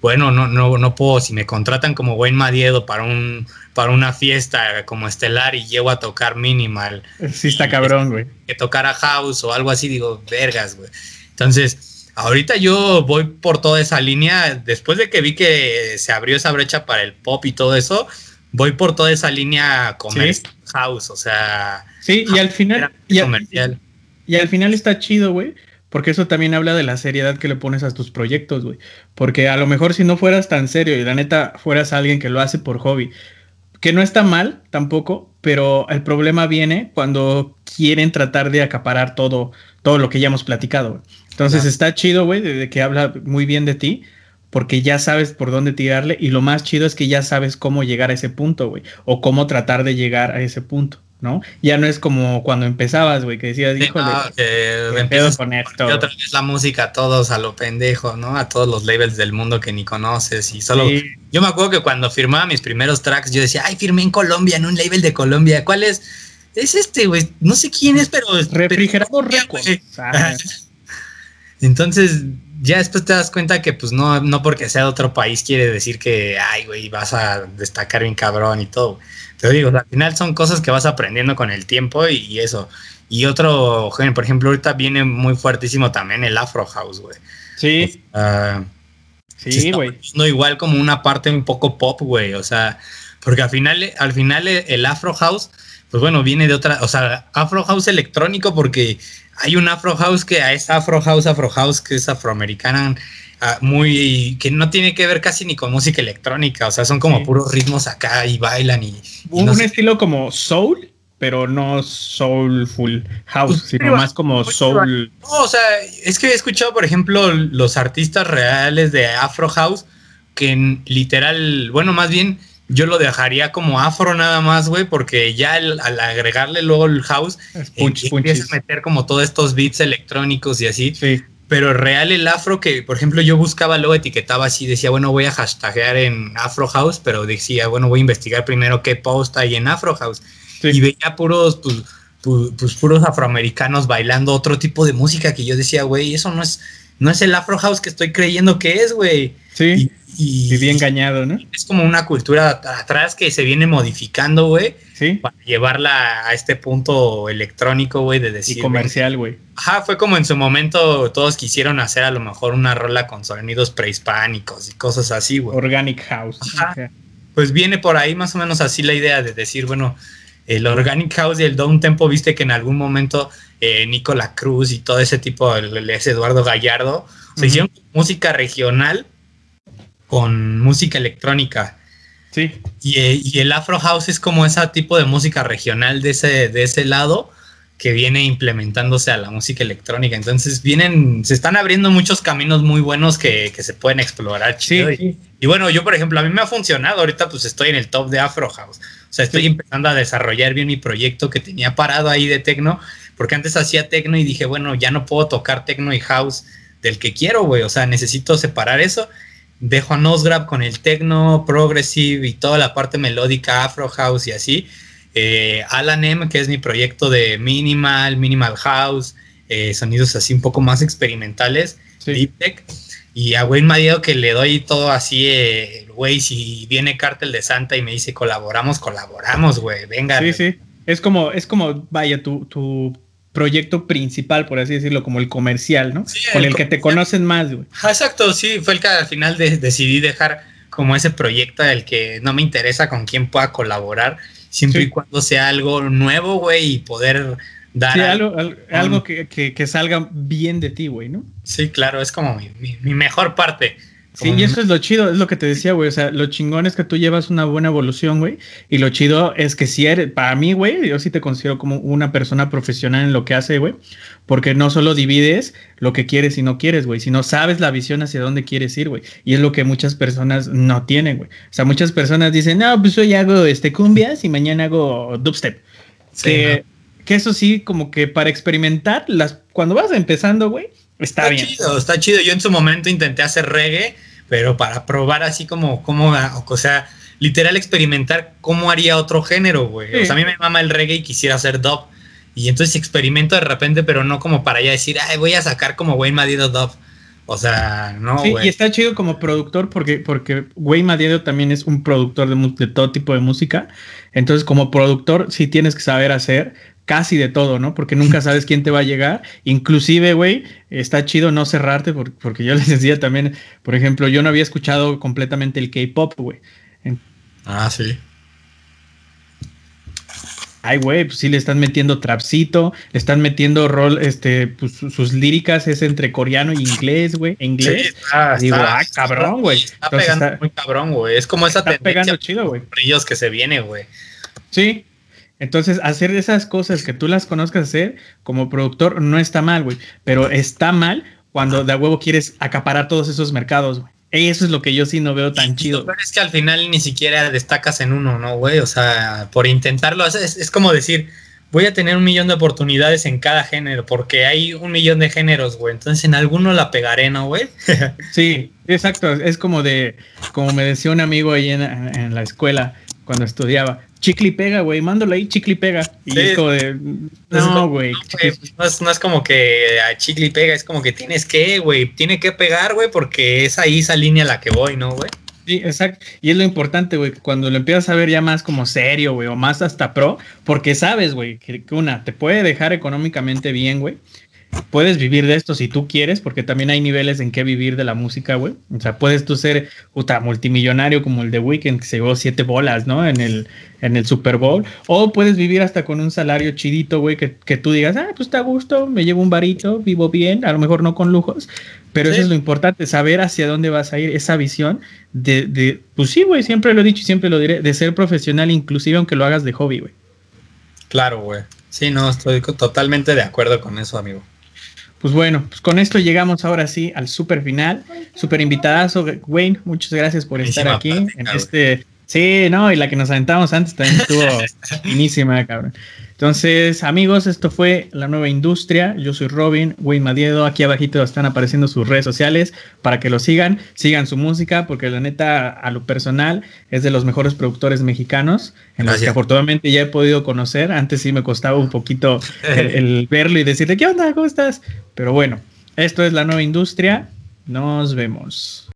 bueno, no, no, no puedo, si me contratan como Wayne Madiedo para un para una fiesta como estelar y llego a tocar minimal. Sí, está cabrón, güey. Que tocara house o algo así, digo, vergas, güey. Entonces, Ahorita yo voy por toda esa línea, después de que vi que se abrió esa brecha para el pop y todo eso, voy por toda esa línea comercial house, o sea... Sí, y al final... Y, y al final está chido, güey, porque eso también habla de la seriedad que le pones a tus proyectos, güey. Porque a lo mejor si no fueras tan serio y la neta fueras alguien que lo hace por hobby, que no está mal tampoco, pero el problema viene cuando quieren tratar de acaparar todo, todo lo que ya hemos platicado. Entonces está chido, güey, de, que habla muy bien de ti, porque ya sabes por dónde tirarle y lo más chido es que ya sabes cómo llegar a ese punto, güey, o cómo tratar de llegar a ese punto. ¿No? Ya no es como cuando empezabas, güey, que decías, híjole, no, que con esto. otra vez la música a todos a lo pendejo, ¿no? A todos los labels del mundo que ni conoces y solo... Yo me acuerdo que cuando firmaba mis primeros tracks, yo decía, ay, firmé en Colombia, en un label de Colombia. ¿Cuál es? Es este, güey. No sé quién es, pero... Refrigerador Records. Entonces, ya después te das cuenta que, pues, no, no porque sea de otro país quiere decir que, ay, güey, vas a destacar bien cabrón y todo. Pero digo, al final son cosas que vas aprendiendo con el tiempo y, eso. Y otro género, por ejemplo, ahorita viene muy fuertísimo también el Afro House, güey. Sí. sí, güey. No igual como una parte un poco pop, güey. O sea, porque al final, al final el Afro House, pues bueno, viene de otra, o sea, Afro House electrónico porque hay un Afro House que es Afro House, Afro House, que es afroamericana, muy, que no tiene que ver casi ni con música electrónica, o sea, son como puros ritmos acá y bailan y... un estilo como soul, pero no soulful house, pues, sino más como soul... No, o sea, es que he escuchado, por ejemplo, los artistas reales de Afro House, que literal, bueno, más bien yo lo dejaría como afro nada más, güey, porque ya al agregarle luego el house, empiezas a meter como todos estos beats electrónicos y así. Sí. Pero real el afro que, por ejemplo, yo buscaba, luego etiquetaba así, decía, bueno, voy a hashtaguear en Afro House, pero decía, bueno, voy a investigar primero qué post hay en Afro House. Y veía puros, pues, pues, puros afroamericanos bailando otro tipo de música que yo decía, güey, eso no es, no es el Afro House que estoy creyendo que es, güey. Sí. Y, Viví engañado, ¿no? Es como una cultura atrás que se viene modificando, güey. Sí. Para llevarla a este punto electrónico, güey, de decir. Y comercial, güey. Ajá, fue como en su momento todos quisieron hacer a lo mejor una rola con sonidos prehispánicos y cosas así, güey. Organic House. Ajá. Pues viene por ahí más o menos así la idea de decir, bueno, el Organic House y el Down Tempo, viste que en algún momento eh, Nicola Cruz y todo ese tipo, el, ese Eduardo Gallardo, se hicieron música regional con música electrónica. Sí. Eh, y, el Afro House es como ese tipo de música regional de ese, de ese lado que viene implementándose a la música electrónica. Entonces vienen, se están abriendo muchos caminos muy buenos que, se pueden explorar. Sí, y, bueno, yo por ejemplo, a mí me ha funcionado. Ahorita pues estoy en el top de Afro House. O sea, estoy empezando a desarrollar bien mi proyecto que tenía parado ahí de tecno, porque antes hacía tecno y dije, bueno, ya no puedo tocar tecno y house del que quiero, güey. O sea, necesito separar eso dejo a Nosgrab con el techno, progressive y toda la parte melódica, afro house y así. Eh, Alan M, que es mi proyecto de minimal, minimal house, eh, sonidos así un poco más experimentales, deep tech. Y a Wayne Madiedo que le doy todo así, eh, güey, si viene Cártel de Santa y me dice colaboramos, colaboramos, güey, venga. Sí, sí. Es como, es como, vaya, tu, tu proyecto principal, por así decirlo, como el comercial, ¿no? Con el, que te conocen más, güey. Exacto, sí, fue el que al final decidí dejar como ese proyecto del que no me interesa con quién pueda colaborar, siempre y cuando sea algo nuevo, güey, y poder dar... Sí, algo, algo, que, que, salga bien de ti, güey, ¿no? Sí, claro, es como mi mejor parte. Sí, y eso es lo chido, es lo que te decía, güey. O sea, lo chingón es que tú llevas una buena evolución, güey. Y lo chido es que si eres, para mí, güey, yo sí te considero como una persona profesional en lo que hace, güey. Porque no solo divides lo que quieres y no quieres, güey, sino sabes la visión hacia dónde quieres ir, güey. Y es lo que muchas personas no tienen, güey. O sea, muchas personas dicen, no, pues hoy hago este cumbias y mañana hago dubstep. que, que eso sí, como que para experimentar, las, cuando vas empezando, güey Está, bien. chido, está chido. Yo en su momento intenté hacer reggae, pero para probar así como, como o sea, literal experimentar cómo haría otro género, güey. O sea, a mí me mama el reggae y quisiera hacer dub. Y entonces experimento de repente, pero no como para ya decir, ay, voy a sacar como Wayne Madido dub. O sea, no, Sí, y está chido como productor porque, porque Wayne Madido también es un productor de, de, todo tipo de música. Entonces, como productor, sí tienes que saber hacer casi de todo, ¿no? Porque nunca sabes quién te va a llegar. Inclusive, güey, está chido no cerrarte porque, yo les decía también, por ejemplo, yo no había escuchado completamente el K-Pop, güey. Ah, sí. Ay, güey, pues sí le están metiendo trapcito, le están metiendo rol, este, pues sus líricas es entre coreano y inglés, güey, inglés. Sí, Digo, ah, cabrón, güey. Está pegando muy cabrón, güey. Es como esa está pegando chido, güey. Brillos que se viene, güey. Sí, entonces, hacer esas cosas que tú las conozcas hacer como productor no está mal, güey. Pero está mal cuando de huevo quieres acaparar todos esos mercados, güey. Eso es lo que yo sí no veo tan chido. Pero es que al final ni siquiera destacas en uno, ¿no, güey? O sea, por intentarlo, es, es, como decir, voy a tener un millón de oportunidades en cada género, porque hay un millón de géneros, güey. Entonces en alguno la pegaré, ¿no, güey? sí, exacto. Es como de, como me decía un amigo ahí en, en la escuela cuando estudiaba, chicle y pega, güey, mándalo ahí, chicle y pega. Y es como de, no, güey. Pues, no, es como que a chicle y pega, es como que tienes que, güey, tiene que pegar, güey, porque es ahí esa línea a la que voy, ¿no, güey? Sí, exacto. Y es lo importante, güey, cuando lo empiezas a ver ya más como serio, güey, o más hasta pro, porque sabes, güey, que una, te puede dejar económicamente bien, güey puedes vivir de esto si tú quieres, porque también hay niveles en que vivir de la música, güey. O sea, puedes tú ser puta, multimillonario como el de Weekend, que se llevó siete bolas, ¿no? En el, en el Super Bowl. O puedes vivir hasta con un salario chidito, güey, que, que, tú digas, ah, pues está a gusto, me llevo un varito, vivo bien, a lo mejor no con lujos. Pero eso es lo importante, saber hacia dónde vas a ir, esa visión de, de pues sí, güey, siempre lo he dicho y siempre lo diré, de ser profesional, inclusive aunque lo hagas de hobby, güey. Claro, güey. Sí, no, estoy totalmente de acuerdo con eso, amigo. Pues bueno, pues con esto llegamos ahora sí al super final. Super invitadazo, Wayne. Muchas gracias por estar aquí en este Sí, no, y la que nos aventamos antes también estuvo finísima, cabrón. Entonces, amigos, esto fue La Nueva Industria. Yo soy Robin, Wayne Madiedo. Aquí abajito están apareciendo sus redes sociales para que lo sigan. Sigan su música porque la neta, a lo personal, es de los mejores productores mexicanos en los que afortunadamente ya he podido conocer. Antes sí me costaba un poquito el verlo y decirle, ¿qué onda? ¿Cómo estás? Pero bueno, esto es La Nueva Industria. Nos vemos.